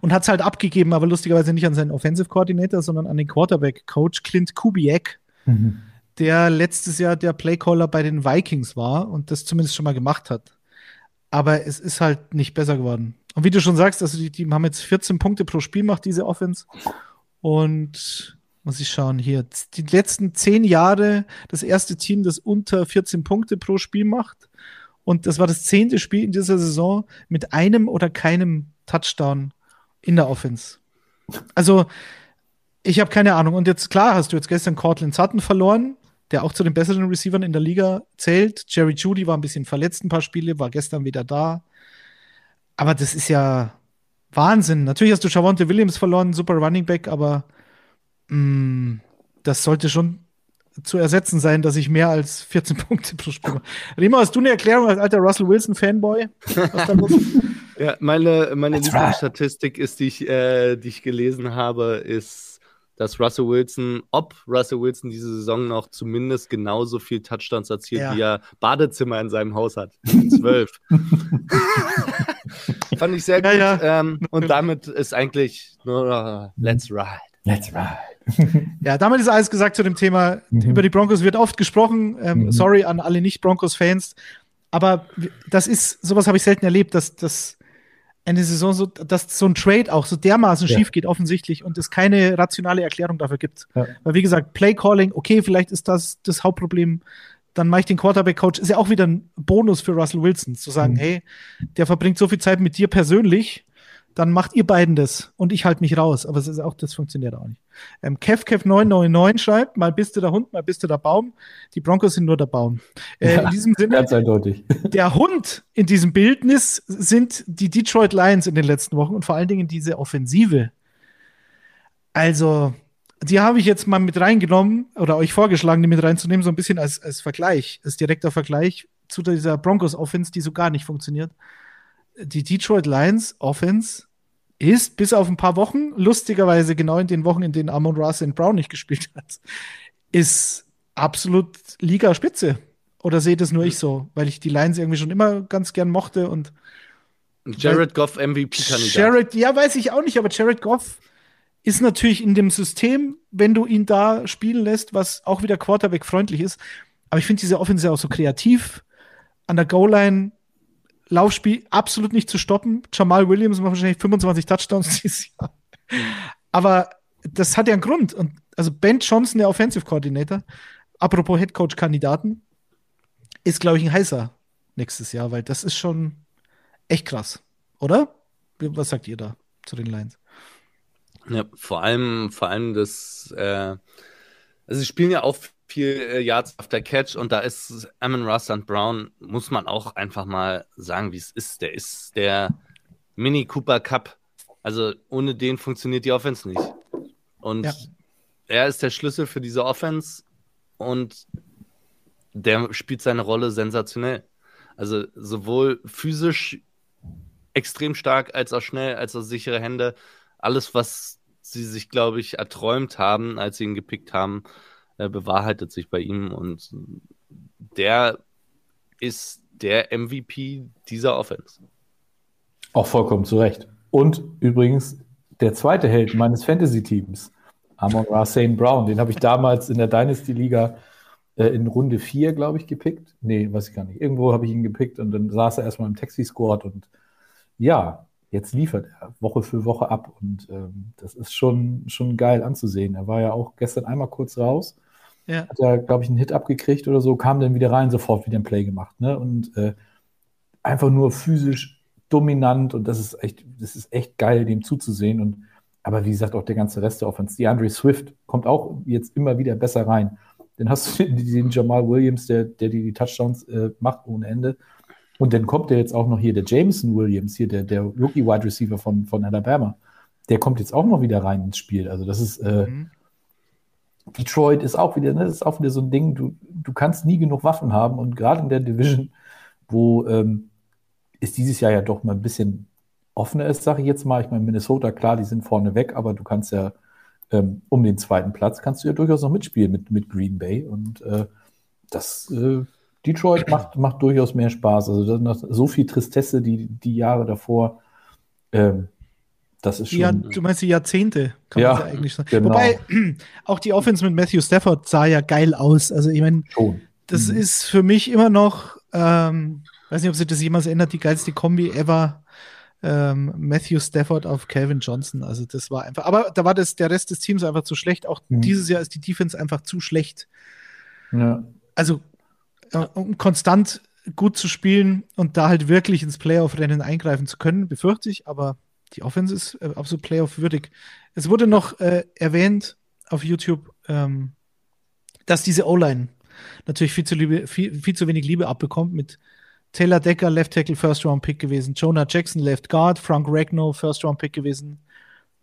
Und hat es halt abgegeben, aber lustigerweise nicht an seinen Offensive Coordinator, sondern an den Quarterback-Coach Clint Kubiak, mhm. der letztes Jahr der Playcaller bei den Vikings war und das zumindest schon mal gemacht hat. Aber es ist halt nicht besser geworden. Und wie du schon sagst, also die, die haben jetzt 14 Punkte pro Spiel macht diese Offense. Und muss ich schauen hier, die letzten zehn Jahre das erste Team, das unter 14 Punkte pro Spiel macht. Und das war das zehnte Spiel in dieser Saison mit einem oder keinem Touchdown in der Offense. Also, ich habe keine Ahnung. Und jetzt, klar, hast du jetzt gestern Cortland Sutton verloren, der auch zu den besseren Receivern in der Liga zählt. Jerry Judy war ein bisschen verletzt, ein paar Spiele, war gestern wieder da. Aber das ist ja, Wahnsinn. Natürlich hast du Javonte Williams verloren, super Running Back, aber mh, mm, das sollte schon zu ersetzen sein, dass ich mehr als 14 Punkte pro Spiel mache. Remo, hast du eine Erklärung als alter Russell Wilson-Fanboy? ja, meine, meine Lieblingsstatistik ist, die ich, äh, die ich gelesen habe, ist dass Russell Wilson, ob Russell Wilson diese Saison noch zumindest genauso viel Touchdowns erzielt, ja. wie er Badezimmer in seinem Haus hat. Zwölf. Fand ich sehr gut. Ja, ja. Ähm, und damit ist eigentlich nur uh, Let's Ride. Let's Ride. ja, damit ist alles gesagt zu dem Thema. Mhm. Über die Broncos wird oft gesprochen. Ähm, mhm. Sorry an alle Nicht-Broncos-Fans. Aber das ist, sowas habe ich selten erlebt, dass, dass eine Saison so, dass so ein Trade auch so dermaßen ja. schief geht, offensichtlich, und es keine rationale Erklärung dafür gibt. Ja. Weil, wie gesagt, Play Calling, okay, vielleicht ist das das Hauptproblem. Dann mache ich den Quarterback-Coach, ist ja auch wieder ein Bonus für Russell Wilson, zu sagen, mhm. hey, der verbringt so viel Zeit mit dir persönlich, dann macht ihr beiden das und ich halte mich raus. Aber es ist auch, das funktioniert auch nicht. Ähm, KevKev999 schreibt, mal bist du der Hund, mal bist du der Baum. Die Broncos sind nur der Baum. Äh, ja, in diesem Sinne, ganz eindeutig. Der Hund in diesem Bildnis sind die Detroit Lions in den letzten Wochen und vor allen Dingen diese Offensive. Also, die habe ich jetzt mal mit reingenommen oder euch vorgeschlagen, die mit reinzunehmen, so ein bisschen als, als Vergleich, als direkter Vergleich zu dieser Broncos Offense, die so gar nicht funktioniert die Detroit Lions Offense ist bis auf ein paar Wochen, lustigerweise genau in den Wochen, in denen Amon Ross und Brown nicht gespielt hat, ist absolut Ligaspitze. Oder seht es nur ich so, weil ich die Lions irgendwie schon immer ganz gern mochte und Jared Goff MVP-Kandidat. Jared, ja, weiß ich auch nicht, aber Jared Goff ist natürlich in dem System, wenn du ihn da spielen lässt, was auch wieder Quarterback-freundlich ist. Aber ich finde diese Offense auch so kreativ. An der Goal-Line, Laufspiel absolut nicht zu stoppen. Jamal Williams macht wahrscheinlich 25 Touchdowns dieses Jahr. Aber das hat ja einen Grund. Und also Ben Johnson, der Offensive Coordinator, apropos Head Coach Kandidaten, ist, glaube ich, ein heißer nächstes Jahr, weil das ist schon echt krass, oder? Was sagt ihr da zu den Lions? Ja, vor allem, vor allem das, äh, also sie spielen ja auch viel äh, Yards after Catch und da ist Amon Russ und Brown, muss man auch einfach mal sagen, wie es ist. Der ist der Mini Cooper Cup. Also ohne den funktioniert die Offense nicht. Und ja. er ist der Schlüssel für diese Offense und der spielt seine Rolle sensationell. Also sowohl physisch extrem stark, als auch schnell, als auch sichere Hände. Alles, was sie sich, glaube ich, erträumt haben, als sie ihn gepickt haben, äh, bewahrheitet sich bei ihm. Und der ist der MVP dieser Offense. Auch vollkommen zu Recht. Und übrigens der zweite Held meines Fantasy-Teams, Amon Rassane Brown, den habe ich damals in der Dynasty-Liga äh, in Runde 4, glaube ich, gepickt. Nee, weiß ich gar nicht. Irgendwo habe ich ihn gepickt und dann saß er erstmal im Taxi-Squad und ja, jetzt liefert er Woche für Woche ab und ähm, das ist schon, schon geil anzusehen. Er war ja auch gestern einmal kurz raus, ja. hat ja, glaube ich, einen Hit abgekriegt oder so, kam dann wieder rein, sofort wieder ein Play gemacht. Ne? Und äh, einfach nur physisch dominant und das ist echt, das ist echt geil, dem zuzusehen. Und aber wie gesagt, auch der ganze Rest der Offense. Die Andre Swift kommt auch jetzt immer wieder besser rein. Dann hast du den Jamal Williams, der, der die, die Touchdowns äh, macht ohne Ende. Und dann kommt ja jetzt auch noch hier der Jameson Williams, hier der, der Rookie-Wide Receiver von, von Alabama. Der kommt jetzt auch noch wieder rein ins Spiel. Also das ist, äh, mhm. Detroit ist auch wieder, ne, das ist auch wieder so ein Ding, du, du kannst nie genug Waffen haben und gerade in der Division, wo ähm, ist dieses Jahr ja doch mal ein bisschen offener ist, sage ich jetzt mal. Ich meine, Minnesota, klar, die sind vorne weg, aber du kannst ja ähm, um den zweiten Platz kannst du ja durchaus noch mitspielen mit, mit Green Bay. Und äh, das äh, Detroit macht, macht durchaus mehr Spaß. Also das, so viel Tristesse die, die Jahre davor. Ähm, das ist schon. Ja, du meinst die Jahrzehnte, kann ja, man ja eigentlich sagen. Genau. Wobei, auch die Offense mit Matthew Stafford sah ja geil aus. Also, ich meine, das mhm. ist für mich immer noch, ähm, weiß nicht, ob sich das jemals ändert, die geilste Kombi ever ähm, Matthew Stafford auf Calvin Johnson. Also das war einfach, aber da war das, der Rest des Teams einfach zu schlecht. Auch mhm. dieses Jahr ist die Defense einfach zu schlecht. Ja. Also äh, um konstant gut zu spielen und da halt wirklich ins Playoff-Rennen eingreifen zu können, befürchte ich, aber die Offense ist äh, absolut Playoff-würdig. Es wurde noch äh, erwähnt auf YouTube, ähm, dass diese O-Line natürlich viel zu, Liebe, viel, viel zu wenig Liebe abbekommt mit Taylor Decker, Left Tackle, First Round Pick gewesen. Jonah Jackson, Left Guard. Frank Regno, First Round Pick gewesen.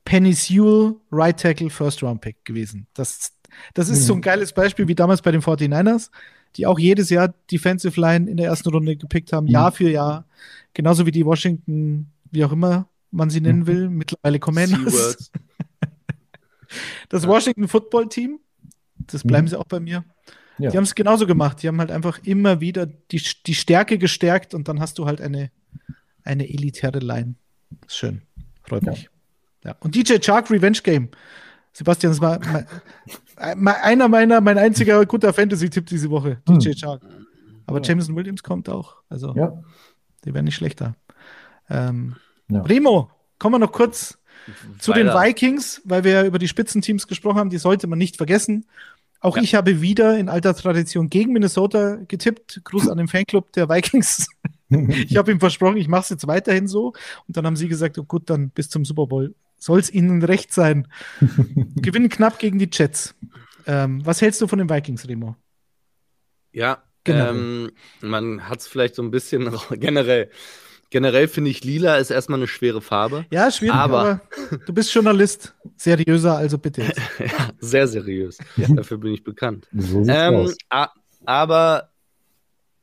Penny Sewell, Right Tackle, First Round Pick gewesen. Das, das ist mhm. so ein mhm. geiles Beispiel wie damals bei den 49ers, die auch jedes Jahr Defensive Line in der ersten Runde gepickt haben, mhm. Jahr für Jahr. Genauso wie die Washington, wie auch immer man sie nennen mhm. will, mittlerweile Commanders. das Washington Football Team, das bleiben mhm. sie auch bei mir. Ja. Die haben es genauso gemacht. Die haben halt einfach immer wieder die, die Stärke gestärkt und dann hast du halt eine, eine elitäre Line. Ist schön. Freut mich. Ja. ja. Und DJ Chark Revenge Game. Sebastian, das war mein, einer meiner, mein einziger guter Fantasy-Tipp diese Woche. Hm. DJ Chark. Aber Jameson Williams kommt auch. Also, ja. die werden nicht schlechter. Ähm, ja. Remo, kommen wir noch kurz zu den Vikings, weil wir ja über die Spitzenteams gesprochen haben. Die sollte man nicht vergessen. Auch ja. ich habe wieder in alter Tradition gegen Minnesota getippt. Gruß an den Fanclub der Vikings. ich habe ihm versprochen, ich mache es jetzt weiterhin so. Und dann haben sie gesagt, oh gut, dann bis zum Super Bowl. Soll es ihnen recht sein. Gewinnen knapp gegen die Jets. Ähm, was hältst du von den Vikings, Remo? Ja, ähm, man hat es vielleicht so ein bisschen generell Generell finde ich, lila ist erstmal eine schwere Farbe. Ja, schwierig, aber, aber du bist Journalist. Seriöser, also bitte. ja, sehr seriös. Ja. Dafür bin ich bekannt. So ähm, aber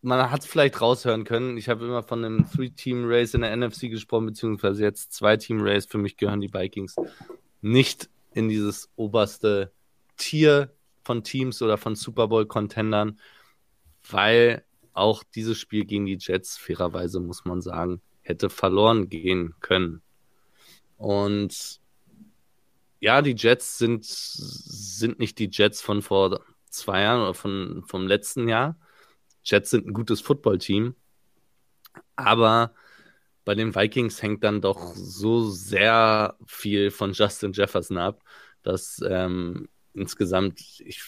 man hat es vielleicht raushören können. Ich habe immer von einem Three-Team-Race in der NFC gesprochen, beziehungsweise jetzt Zwei-Team-Race. Für mich gehören die Vikings nicht in dieses oberste Tier von Teams oder von Super Bowl-Contendern, weil auch dieses Spiel gegen die Jets, fairerweise muss man sagen, hätte verloren gehen können. Und ja, die Jets sind, sind nicht die Jets von vor zwei Jahren oder von, vom letzten Jahr. Jets sind ein gutes Footballteam. Aber bei den Vikings hängt dann doch so sehr viel von Justin Jefferson ab, dass ähm, insgesamt ich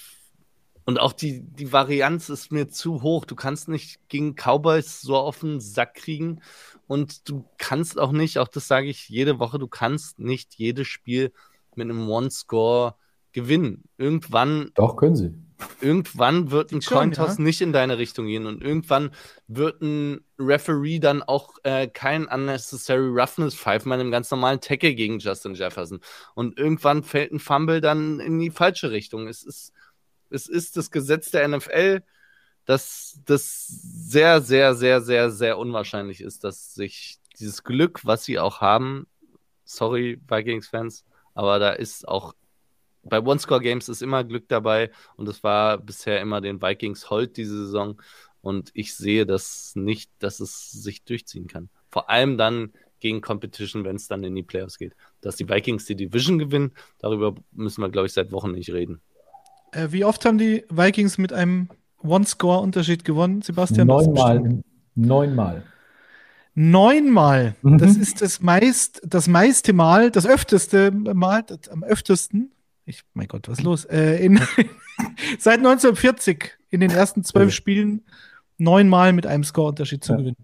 und auch die, die Varianz ist mir zu hoch. Du kannst nicht gegen Cowboys so auf den Sack kriegen. Und du kannst auch nicht, auch das sage ich jede Woche, du kannst nicht jedes Spiel mit einem One-Score gewinnen. Irgendwann. Doch, können sie. Irgendwann wird ein Cointoss ja. nicht in deine Richtung gehen und irgendwann wird ein Referee dann auch äh, kein unnecessary Roughness pfeifen bei einem ganz normalen Tackle gegen Justin Jefferson. Und irgendwann fällt ein Fumble dann in die falsche Richtung. Es ist, es ist das Gesetz der NFL, dass das sehr, sehr, sehr, sehr, sehr unwahrscheinlich ist, dass sich dieses Glück, was sie auch haben, sorry, Vikings-Fans, aber da ist auch bei One-Score-Games ist immer Glück dabei und es war bisher immer den Vikings Hold diese Saison und ich sehe das nicht, dass es sich durchziehen kann. Vor allem dann gegen Competition, wenn es dann in die Playoffs geht. Dass die Vikings die Division gewinnen, darüber müssen wir, glaube ich, seit Wochen nicht reden. Äh, wie oft haben die Vikings mit einem One-Score-Unterschied gewonnen, Sebastian? Neunmal. Neunmal. Neunmal. Mhm. Das ist das meist, das meiste Mal, das öfteste Mal, das, am öftesten ich, mein Gott, was ist los? Äh, in, seit 1940 in den ersten zwölf Spielen neunmal mit einem Score-Unterschied zu ja. gewinnen.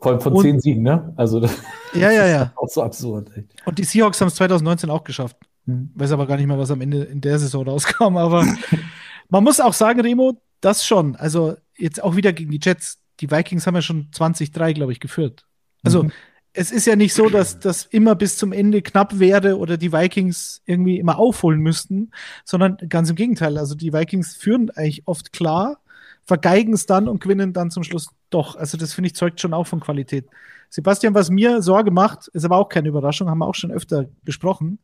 Vor allem von und, zehn Siegen, ne? Also das, ja, ja, ja. auch so absurd. Echt. Und die Seahawks haben es 2019 auch geschafft. Hm. Weiß aber gar nicht mehr, was am Ende in der Saison rauskam. Aber man muss auch sagen, Remo, das schon. Also jetzt auch wieder gegen die Jets. Die Vikings haben ja schon 20-3, glaube ich, geführt. Also mhm es ist ja nicht so, dass das immer bis zum Ende knapp wäre oder die Vikings irgendwie immer aufholen müssten, sondern ganz im Gegenteil. Also die Vikings führen eigentlich oft klar, vergeigen es dann und gewinnen dann zum Schluss doch. Also das finde ich zeugt schon auch von Qualität. Sebastian, was mir Sorge macht, ist aber auch keine Überraschung, haben wir auch schon öfter besprochen.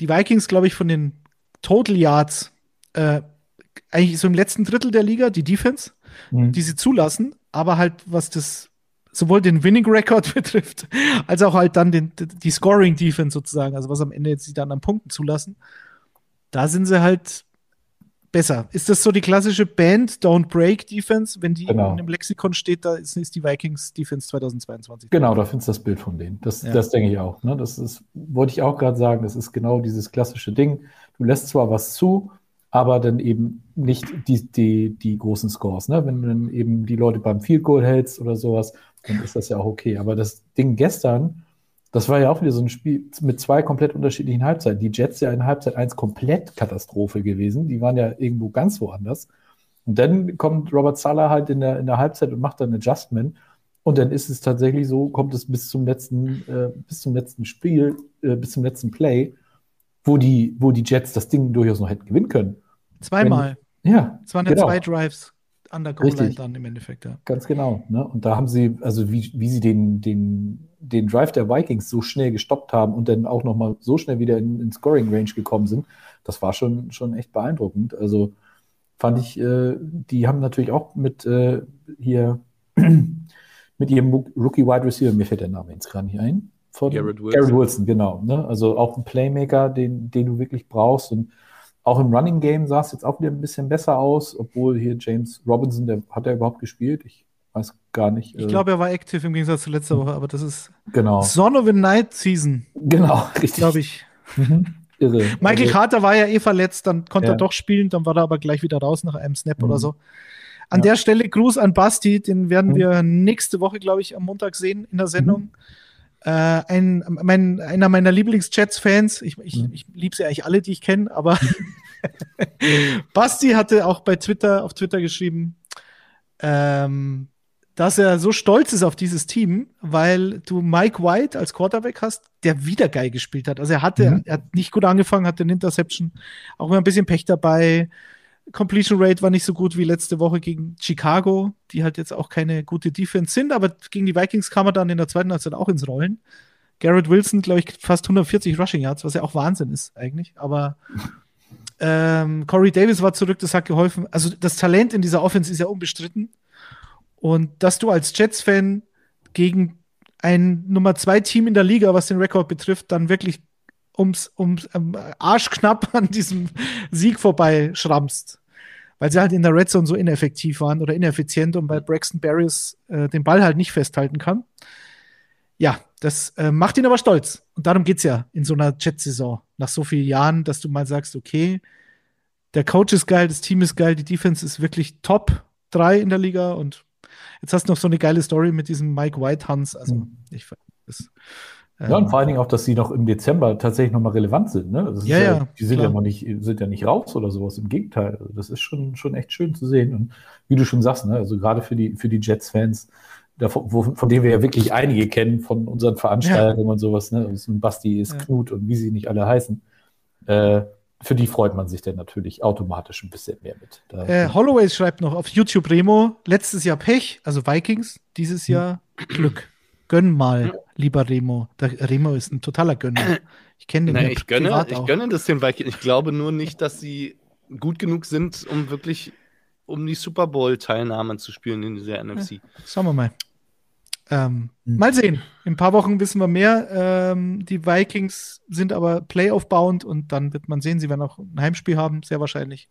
Die Vikings, glaube ich, von den Total Yards äh, eigentlich so im letzten Drittel der Liga, die Defense, mhm. die sie zulassen, aber halt was das sowohl den Winning Record betrifft, als auch halt dann den, die Scoring Defense sozusagen, also was am Ende jetzt sie dann an Punkten zulassen. Da sind sie halt besser. Ist das so die klassische Band Don't Break Defense? Wenn die genau. in dem Lexikon steht, da ist, ist, die Vikings Defense 2022. Genau, da findest du das Bild von denen. Das, ja. das denke ich auch. Ne? Das ist, wollte ich auch gerade sagen, das ist genau dieses klassische Ding. Du lässt zwar was zu, aber dann eben nicht die, die, die großen Scores. Ne? Wenn du dann eben die Leute beim Field Goal hältst oder sowas, dann ist das ja auch okay. Aber das Ding gestern, das war ja auch wieder so ein Spiel mit zwei komplett unterschiedlichen Halbzeiten. Die Jets ja in Halbzeit 1 komplett Katastrophe gewesen. Die waren ja irgendwo ganz woanders. Und dann kommt Robert Sala halt in der, in der Halbzeit und macht dann ein Adjustment. Und dann ist es tatsächlich so, kommt es bis zum letzten, äh, bis zum letzten Spiel, äh, bis zum letzten Play, wo die, wo die Jets das Ding durchaus noch hätten gewinnen können. Zweimal. Wenn, ja. Es waren ja genau. zwei Drives an der Goal-Line dann im Endeffekt, ja. Ganz genau. Ne? Und da haben sie, also wie, wie sie den, den, den Drive der Vikings so schnell gestoppt haben und dann auch nochmal so schnell wieder in, in Scoring-Range gekommen sind, das war schon, schon echt beeindruckend. Also fand ich, äh, die haben natürlich auch mit äh, hier mit ihrem Rookie Wide Receiver, mir fällt der Name jetzt gerade nicht ein. Von Garrett Wilson. Garrett Wilson, genau. Ne? Also auch ein Playmaker, den, den du wirklich brauchst und auch im Running Game sah es jetzt auch wieder ein bisschen besser aus, obwohl hier James Robinson, der hat er überhaupt gespielt? Ich weiß gar nicht. Ich äh, glaube, er war aktiv im Gegensatz zu letzter Woche, aber das ist genau. Son of a Night Season. Genau, richtig. Glaube ich. Mhm. Irre. Michael also, Carter war ja eh verletzt, dann konnte ja. er doch spielen, dann war er aber gleich wieder raus nach einem Snap mhm. oder so. An ja. der Stelle Gruß an Basti, den werden mhm. wir nächste Woche, glaube ich, am Montag sehen in der Sendung. Mhm. Äh, ein, mein, einer meiner Lieblings-Jets-Fans, ich, ich, mhm. ich liebe sie eigentlich alle, die ich kenne, aber Basti hatte auch bei Twitter, auf Twitter geschrieben, ähm, dass er so stolz ist auf dieses Team, weil du Mike White als Quarterback hast, der wieder geil gespielt hat. Also er hatte, mhm. er hat nicht gut angefangen, hatte eine Interception, auch immer ein bisschen Pech dabei. Completion Rate war nicht so gut wie letzte Woche gegen Chicago, die halt jetzt auch keine gute Defense sind, aber gegen die Vikings kam er dann in der zweiten Halbzeit auch ins Rollen. Garrett Wilson, glaube ich, fast 140 Rushing Yards, was ja auch Wahnsinn ist eigentlich, aber Ähm, Corey Davis war zurück, das hat geholfen. Also das Talent in dieser Offense ist ja unbestritten. Und dass du als Jets-Fan gegen ein Nummer zwei Team in der Liga, was den Rekord betrifft, dann wirklich ums, ums ähm, arschknapp an diesem Sieg vorbei schrammst. Weil sie halt in der Red Zone so ineffektiv waren oder ineffizient und weil Braxton Barrios äh, den Ball halt nicht festhalten kann. Ja, das äh, macht ihn aber stolz. Und darum geht's ja in so einer Jet-Saison. Nach so vielen Jahren, dass du mal sagst, okay, der Coach ist geil, das Team ist geil, die Defense ist wirklich Top 3 in der Liga und jetzt hast du noch so eine geile Story mit diesem Mike White Hans. Also, Mhm. ich das, Ja, und ähm, vor allen Dingen auch, dass sie noch im Dezember tatsächlich nochmal relevant sind. Ne? Ist Ja, ja, die sind klar. ja noch nicht, sind ja nicht raus oder sowas. Im Gegenteil. Also das ist schon, schon echt schön zu sehen. Und wie du schon sagst, ne? also gerade für die, für die Jets-Fans, wo, von denen wir ja wirklich einige kennen, von unseren Veranstaltungen und sowas, ne? Es sind Basti, ist Ja. Knut und wie sie nicht alle heißen. Äh, für die freut man sich dann natürlich automatisch ein bisschen mehr mit. Äh, Holloway schreibt noch auf YouTube Remo, letztes Jahr Pech, also Vikings, dieses Jahr Glück. Gönn mal, lieber Remo. Der Remo ist ein totaler Gönner. Ich kenne den Na, ja ich gönne, privat ich gönne das den Vikings. Ich glaube nur nicht, dass sie gut genug sind, um wirklich um die Super Bowl-Teilnahme zu spielen in dieser NFC. Schauen wir mal. Ähm, Hm. Mal sehen. In ein paar Wochen wissen wir mehr. Ähm, die Vikings sind aber Playoff-bound und dann wird man sehen, sie werden auch ein Heimspiel haben, sehr wahrscheinlich.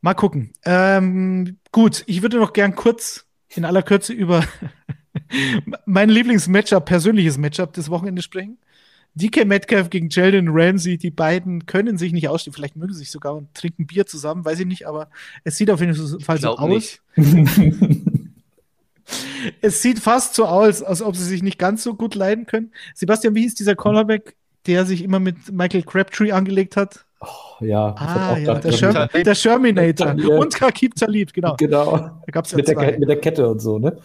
Mal gucken. Ähm, gut, ich würde noch gern kurz in aller Kürze über mein Lieblings-Matchup, persönliches Matchup des Wochenendes sprechen. DK Metcalf gegen Sheldon Ramsey, die beiden können sich nicht ausstehen. Vielleicht mögen sie sich sogar und trinken Bier zusammen, weiß ich nicht, aber es sieht auf jeden Fall so aus. nicht. Es sieht fast so aus, als ob sie sich nicht ganz so gut leiden können. Sebastian, wie hieß dieser Cornerback, der sich immer mit Michael Crabtree angelegt hat? ja, ich hab Ah, auch ja, der, Sherm der Sherminator. Ja. Und Kakib Talib, genau. Genau. Ja Mit der, mit der Kette und so, ne?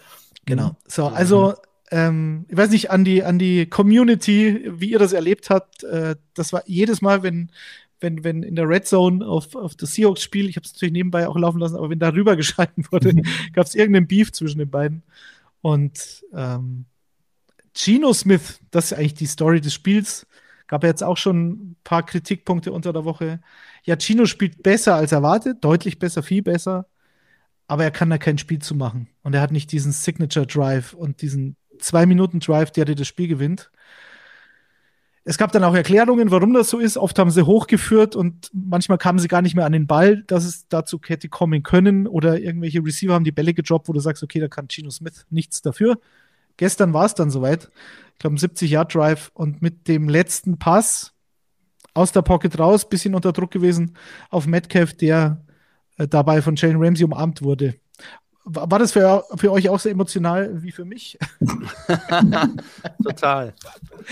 Genau. So, also, ähm, ich weiß nicht, an die, an die Community, wie ihr das erlebt habt. Äh, das war jedes Mal, wenn, wenn, wenn in der Red Zone auf, auf das Seahawks-Spiel, ich habe es natürlich nebenbei auch laufen lassen, aber wenn darüber geschalten wurde, gab es irgendeinen Beef zwischen den beiden. Und ähm, Geno Smith, das ist eigentlich die Story des Spiels. Gab ja jetzt auch schon ein paar Kritikpunkte unter der Woche. Ja, Gino spielt besser als erwartet, deutlich besser, viel besser. Aber er kann da kein Spiel zu machen. Und er hat nicht diesen Signature Drive und diesen Zwei-Minuten-Drive, der dir das Spiel gewinnt. Es gab dann auch Erklärungen, warum das so ist. Oft haben sie hochgeführt und manchmal kamen sie gar nicht mehr an den Ball, dass es dazu hätte kommen können. Oder irgendwelche Receiver haben die Bälle gedroppt, wo du sagst, okay, da kann Gino Smith nichts dafür. Gestern war es dann soweit. Ich glaube, ein 70-Yard-Drive und mit dem letzten Pass aus der Pocket raus, bisschen unter Druck gewesen auf Metcalf, der dabei von Jalen Ramsey umarmt wurde. War, das für, für euch auch so emotional wie für mich? Total.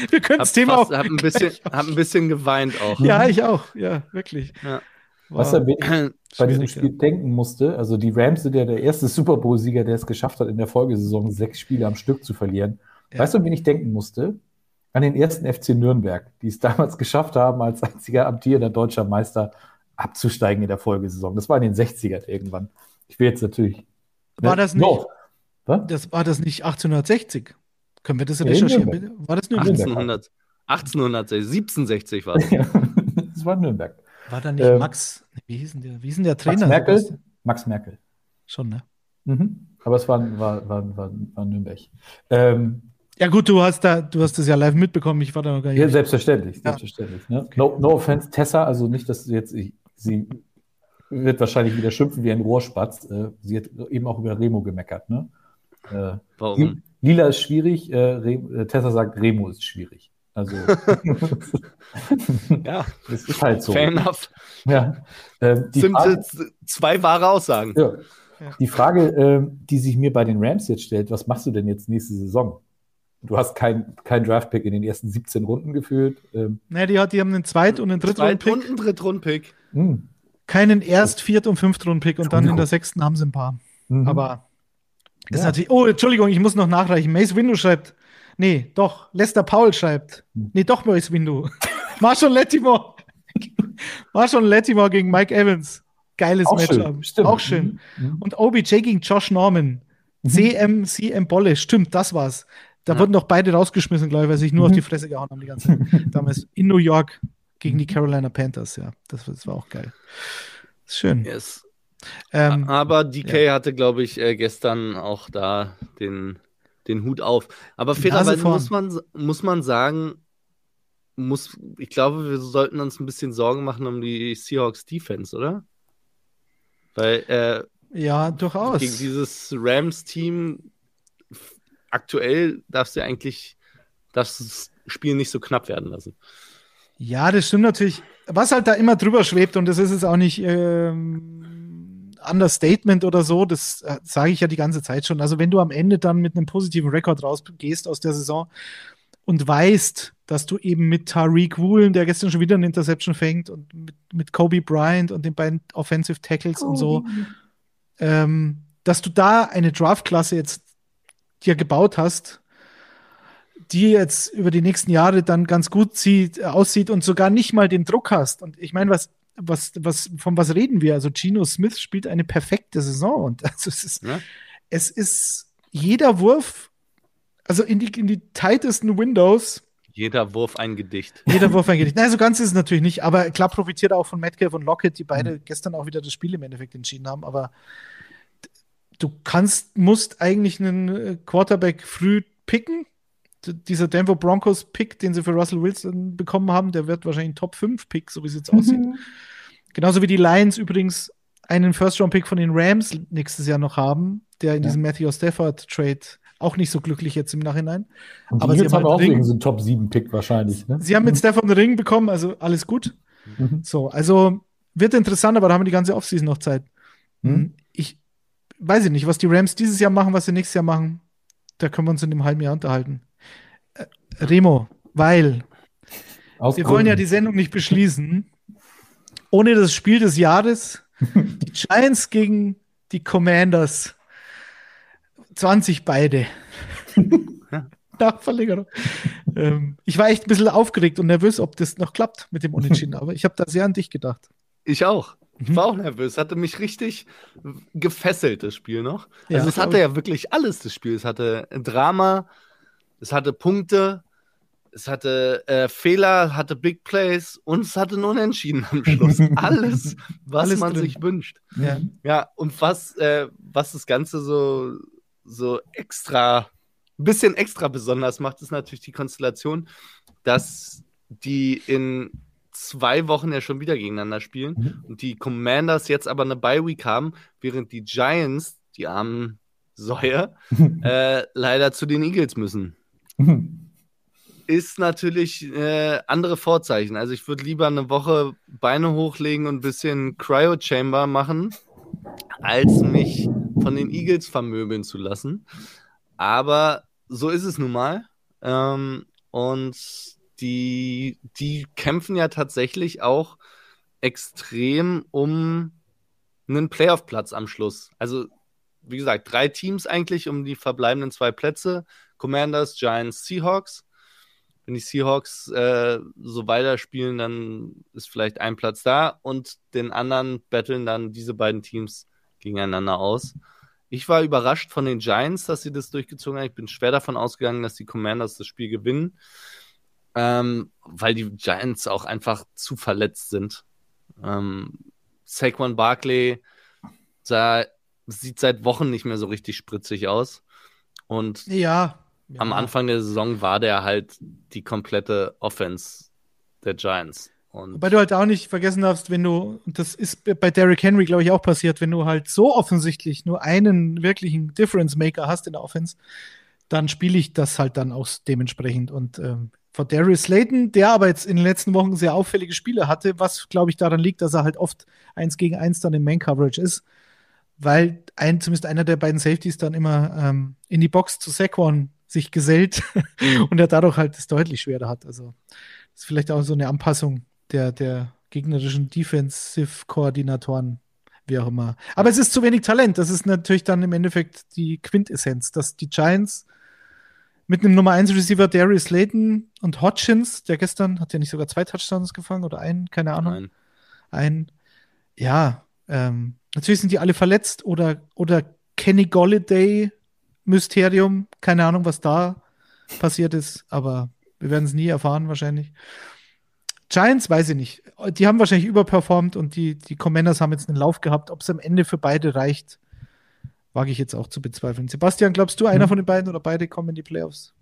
Wir können das Thema fast, auch. hab, ein bisschen, hab ein bisschen geweint auch. Ja, ich auch. Ja, wirklich. Ja. Was er bei diesem Spiel denken musste, also die Rams sind ja der erste Super Bowl-Sieger, der es geschafft hat, in der Folgesaison sechs Spiele am Stück zu verlieren. Ja. Weißt du, an wen ich denken musste? An den ersten FC Nürnberg, die es damals geschafft haben, als einziger amtierender deutscher Meister abzusteigen in der Folgesaison. Das war in den 60ern irgendwann. Ich will jetzt natürlich. War das nicht- No. Das war das nicht 1860? Können wir das recherchieren, bitte? War das Nürnberg? 1800, 1860, 1760 war es. das war Nürnberg. War da nicht Ähm, Max? Wie hieß denn der, wie hieß denn der Max Trainer? Merkel? Sebastian? Max Merkel. Schon, ne? Mhm. Aber es war, war, war, war, war Nürnberg. Ähm, Ja, gut, du hast da, du hast das ja live mitbekommen, ich war da noch gar nicht. Ja, selbstverständlich, Ja. selbstverständlich. Ne? No, no offense, Tessa, also nicht, dass du jetzt, ich, sie wird wahrscheinlich wieder schimpfen wie ein Rohrspatz. Äh, sie hat eben auch über Remo gemeckert. Ne? Äh, Warum? Lila ist schwierig, äh, Tessa sagt, Remo ist schwierig. Also, Ja, das ist halt so. fair enough. Ja. Frage, zwei wahre Aussagen. ja. Die Frage, die sich mir bei den Rams jetzt stellt, was machst du denn jetzt nächste Saison? Du hast kein, kein Draftpick in den ersten 17 Runden gefühlt. Ähm, Ne, die, hat, die haben einen Zweit- und einen Drittrunden-Pick. und ein Drittrund-Pick. mh, Keinen Erst-, Viert- und Fünftrunden-Pick und dann in der sechsten haben sie ein paar. mhm. Aber ist Ja. natürlich. Oh, Entschuldigung, ich muss noch nachreichen. Mace Windu schreibt. Nee, doch. Lester Paul schreibt. Hm. Nee, doch Mace Windu. Marshall Lattimore. Marshall Lattimore gegen Mike Evans. Geiles Auch Matchup. schön, stimmt. Auch schön. Mhm. Mhm. Und OBJ gegen Josh Norman. CM, CM Bolle. Stimmt, das war's. Da Ja. wurden doch beide rausgeschmissen, glaube ich, weil sie sich nur Mhm. auf die Fresse gehauen haben die ganze Zeit. Damals in New York. gegen die Carolina Panthers, ja. Das, das war auch geil. Ist schön. Yes. Ähm, Aber DK hatte, glaube ich, äh, gestern auch da den, den Hut auf. Aber fairerweise muss man, muss man sagen, muss, ich glaube, wir sollten uns ein bisschen Sorgen machen um die Seahawks Defense, oder? Weil äh, ja, durchaus. gegen dieses Rams-Team aktuell darfst du eigentlich das Spiel nicht so knapp werden lassen. Ja, das stimmt natürlich. Was halt da immer drüber schwebt, und das ist jetzt auch nicht ähm, Understatement oder so, das äh, sage ich ja die ganze Zeit schon. Also, wenn du am Ende dann mit einem positiven Rekord rausgehst aus der Saison und weißt, dass du eben mit Tariq Woolen, der gestern schon wieder eine Interception fängt, und mit, mit Kobe Bryant und den beiden Offensive Tackles und so, ähm, dass du da eine Draftklasse jetzt dir gebaut hast, die jetzt über die nächsten Jahre dann ganz gut sieht, aussieht und sogar nicht mal den Druck hast. Und ich meine, was, was, was, von was reden wir? Also Geno Smith spielt eine perfekte Saison und also es ist, Ja. es ist jeder Wurf, also in die, in die tightesten Windows, Jeder Wurf ein Gedicht. jeder Wurf eingeht. Nein, so ganz ist es natürlich nicht, aber klar profitiert er auch von Metcalf und Lockett, die beide gestern auch wieder das Spiel im Endeffekt entschieden haben, aber du kannst, musst eigentlich einen äh, Quarterback früh picken. Dieser Denver Broncos Pick, den sie für Russell Wilson bekommen haben, der wird wahrscheinlich ein Top 5 Pick, so wie es jetzt aussieht. Genauso wie die Lions übrigens einen First-Round-Pick von den Rams nächstes Jahr noch haben, der in Ja. diesem Matthew Stafford-Trade auch nicht so glücklich jetzt im Nachhinein. Und Aber sie haben haben halt auch Ring- wegen so einen Top 7 Pick wahrscheinlich. Ne? Sie haben mit Stafford einen Ring bekommen, also alles gut. Mhm. So, also wird interessant, aber da haben wir die ganze Offseason noch Zeit. Mhm. Weiß ich nicht, was die Rams dieses Jahr machen, was sie nächstes Jahr machen. Da können wir uns in einem halben Jahr unterhalten. Äh, Remo, weil Aus wir wollen ja die. Sendung nicht beschließen, ohne das Spiel des Jahres. Die Giants gegen die Commanders. 20 beide. Nach Verlängerung. ähm, ich war echt ein bisschen aufgeregt und nervös, ob das noch klappt mit dem Unentschieden, aber ich habe da sehr an dich gedacht. Ich auch. Ich Mhm. war auch nervös. Hatte mich richtig gefesselt, das Spiel noch. Ja, Also es hatte ja wirklich alles, das Spiel. Es hatte Drama, es hatte Punkte, es hatte äh, Fehler, hatte Big Plays und es hatte ein Unentschieden am Schluss. Alles, was Alles man drin. sich wünscht. Ja. Ja, und was, äh, was das Ganze so, so extra, ein bisschen extra besonders macht, ist natürlich die Konstellation, dass die in zwei Wochen ja schon wieder gegeneinander spielen Mhm. und die Commanders jetzt aber eine Bye-Week haben, während die Giants, die armen Säue, äh, leider zu den Eagles müssen. Ist natürlich äh, andere Vorzeichen. Also ich würde lieber eine Woche Beine hochlegen und ein bisschen Cryo-Chamber machen, als mich von den Eagles vermöbeln zu lassen. Aber so ist es nun mal. Ähm, und die, die kämpfen ja tatsächlich auch extrem um einen Playoff-Platz am Schluss. Also, wie gesagt, drei Teams eigentlich um die verbleibenden zwei Plätze. Commanders, Giants, Seahawks. Wenn die Seahawks äh, so weiterspielen, dann ist vielleicht ein Platz da und den anderen betteln dann diese beiden Teams gegeneinander aus. Ich war überrascht von den Giants, dass sie das durchgezogen haben. Ich bin schwer davon ausgegangen, dass die Commanders das Spiel gewinnen, ähm, weil die Giants auch einfach zu verletzt sind. Ähm, Saquon Barkley sah, sieht seit Wochen nicht mehr so richtig spritzig aus. Und Ja. am Ja. Anfang der Saison war der halt die komplette Offense der Giants. Und Wobei du halt auch nicht vergessen darfst, wenn du, und das ist bei Derrick Henry, glaube ich, auch passiert, wenn du halt so offensichtlich nur einen wirklichen Difference Maker hast in der Offense, dann spiele ich das halt dann auch dementsprechend. Und ähm, vor Darius Slayton, der aber jetzt in den letzten Wochen sehr auffällige Spiele hatte, was, glaube ich, daran liegt, dass er halt oft eins gegen eins dann im Main-Coverage ist, weil ein, zumindest einer der beiden Safeties dann immer ähm, in die Box zu Saquon sich gesellt und er dadurch halt es deutlich schwerer hat. Also das ist vielleicht auch so eine Anpassung der, der gegnerischen Defensive-Koordinatoren, wie auch immer. Aber es ist zu wenig Talent. Das ist natürlich dann im Endeffekt die Quintessenz, dass die Giants mit einem Nummer 1 Receiver Darius Slayton und Hodgins, der gestern hat ja nicht sogar zwei Touchdowns gefangen oder einen, keine Ahnung, nein. ein, ja, ähm, natürlich sind die alle verletzt oder, oder Kenny Golladay Mysterium, keine Ahnung, was da passiert ist, aber wir werden es nie erfahren wahrscheinlich. Giants weiß ich nicht. Die haben wahrscheinlich überperformt und die, die Commanders haben jetzt einen Lauf gehabt. Ob es am Ende für beide reicht, wage ich jetzt auch zu bezweifeln. Sebastian, glaubst du, einer Mhm. von den beiden oder beide kommen in die Playoffs?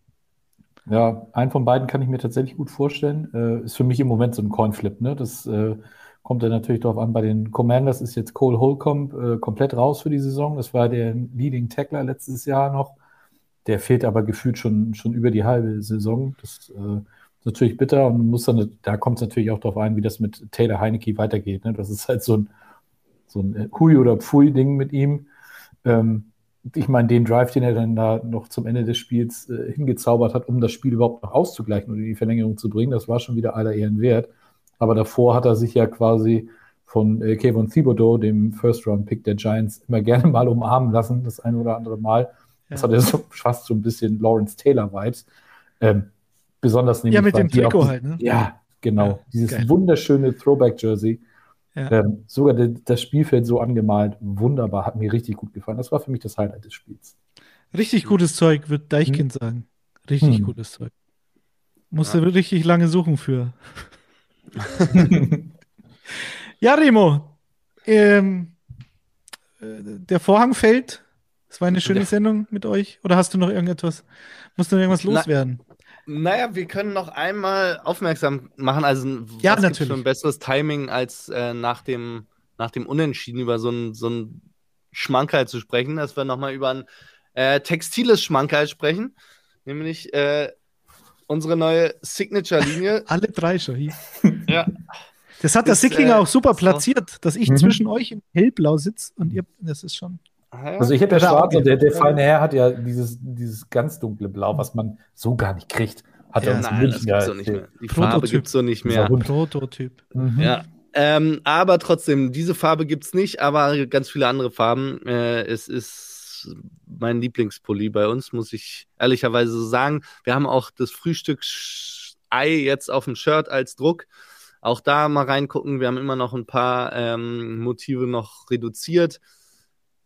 Ja, einen von beiden kann ich mir tatsächlich gut vorstellen. Äh, ist für mich im Moment so ein Coinflip. Ne? Das äh, kommt dann natürlich darauf an. Bei den Commanders ist jetzt Cole Holcomb äh, komplett raus für die Saison. Das war der Leading Tackler letztes Jahr noch. Der fehlt aber gefühlt schon, schon über die halbe Saison. Das äh, ist natürlich bitter und muss dann, da kommt es natürlich auch darauf ein, wie das mit Taylor Heineke weitergeht. Ne? Das ist halt so ein, so ein Hui- oder Pfui-Ding mit ihm. Ähm, ich meine, den Drive, den er dann da noch zum Ende des Spiels äh, hingezaubert hat, um das Spiel überhaupt noch auszugleichen und in die Verlängerung zu bringen, das war schon wieder aller Ehren wert. Aber davor hat er sich ja quasi von äh, Kevin Thibodeau, dem First-Round-Pick der Giants, immer gerne mal umarmen lassen, das eine oder andere Mal. Das Ja. hat ja so fast so ein bisschen Lawrence Taylor-Vibes. Ähm, besonders nämlich. Ja, mit dem Trikot halt, ne? Ja, genau. Ja, Dieses geil. wunderschöne Throwback-Jersey. Ja. Ähm, sogar de, das Spielfeld so angemalt, wunderbar, hat mir richtig gut gefallen. Das war für mich das Highlight des Spiels. Richtig gutes Zeug, wird Deichkind sagen. Richtig Hm. gutes Zeug. Musste richtig lange suchen für. ja, Remo. Ähm, äh, der Vorhang fällt. Es war eine schöne Ja. Sendung mit euch. Oder hast du noch irgendetwas? Musst du noch irgendwas Na- loswerden? Naja, wir können noch einmal aufmerksam machen. Also, Ja, was natürlich. für ein besseres Timing, als äh, nach, dem, nach dem Unentschieden über so ein, so ein Schmankerl zu sprechen, dass wir nochmal über ein äh, textiles Schmankerl sprechen. Nämlich äh, unsere neue Signature-Linie. Alle drei schon hier. ja. Das hat der Ist, Sicklinger äh, auch super so. platziert, dass ich Mhm. zwischen euch in hellblau sitze und ihr, das ist schon. Ah. Also ich habe ja schwarz und der, der feine Herr hat ja dieses, dieses ganz dunkle Blau, was man so gar nicht kriegt. Hat Ja, er uns in Nein, das München ja gibt's so nicht mehr. Die Farbe Prototyp. gibt's so nicht mehr. Prototyp. Mhm. Ja. Ähm, aber trotzdem, diese Farbe gibt's nicht, aber ganz viele andere Farben. Äh, es ist mein Lieblingspulli bei uns, muss ich ehrlicherweise so sagen. Wir haben auch das Frühstücksei jetzt auf dem Shirt als Druck. Auch da mal reingucken. Wir haben immer noch ein paar ähm, Motive noch reduziert.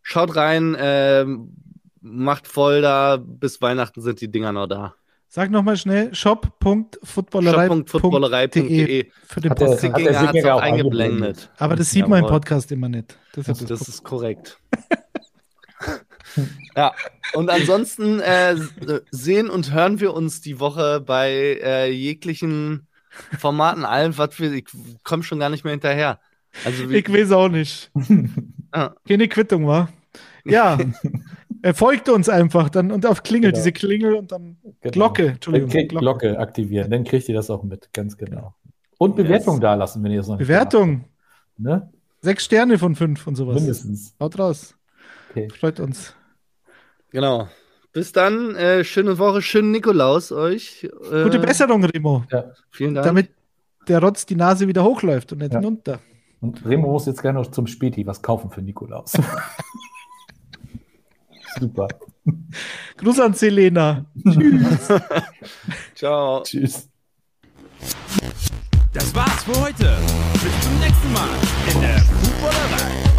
Schaut rein, ähm, macht voll da. Bis Weihnachten sind die Dinger noch da. Sag nochmal schnell: shop.footballerei.de shop.footballerei.de. für den Hat der- Podcast. hat der hat auch eingeblendet. eingeblendet. Aber das sieht man im Jawohl. Podcast immer nicht. Das ist Das, das ist korrekt. ja, und ansonsten äh, sehen und hören wir uns die Woche bei äh, jeglichen Formaten, allem, was wir, ich komme schon gar nicht mehr hinterher. Also, Ich weiß auch nicht. Ah. Keine Quittung, wa? Ja. er folgt uns einfach dann und auf Klingel, Genau. diese Klingel und dann Genau. Glocke. Entschuldigung. Glocke. Glocke aktivieren, dann kriegt ihr das auch mit, ganz genau. Und Bewertung Yes. da lassen, wenn ihr es noch nicht Bewertung. Ne? Sechs Sterne von fünf und sowas. Mindestens. Haut raus. Okay. Freut uns. genau. Bis dann, äh, schöne Woche, schönen Nikolaus euch. Äh, Gute Besserung, Remo. Ja. Vielen Dank. Damit der Rotz die Nase wieder hochläuft und nicht Ja. hinunter. Und Remo muss jetzt gerne noch zum Späti was kaufen für Nikolaus. Super. Gruß an Selena. Ciao. Tschüss. Das war's für heute. Bis zum nächsten Mal in der Fußballerei.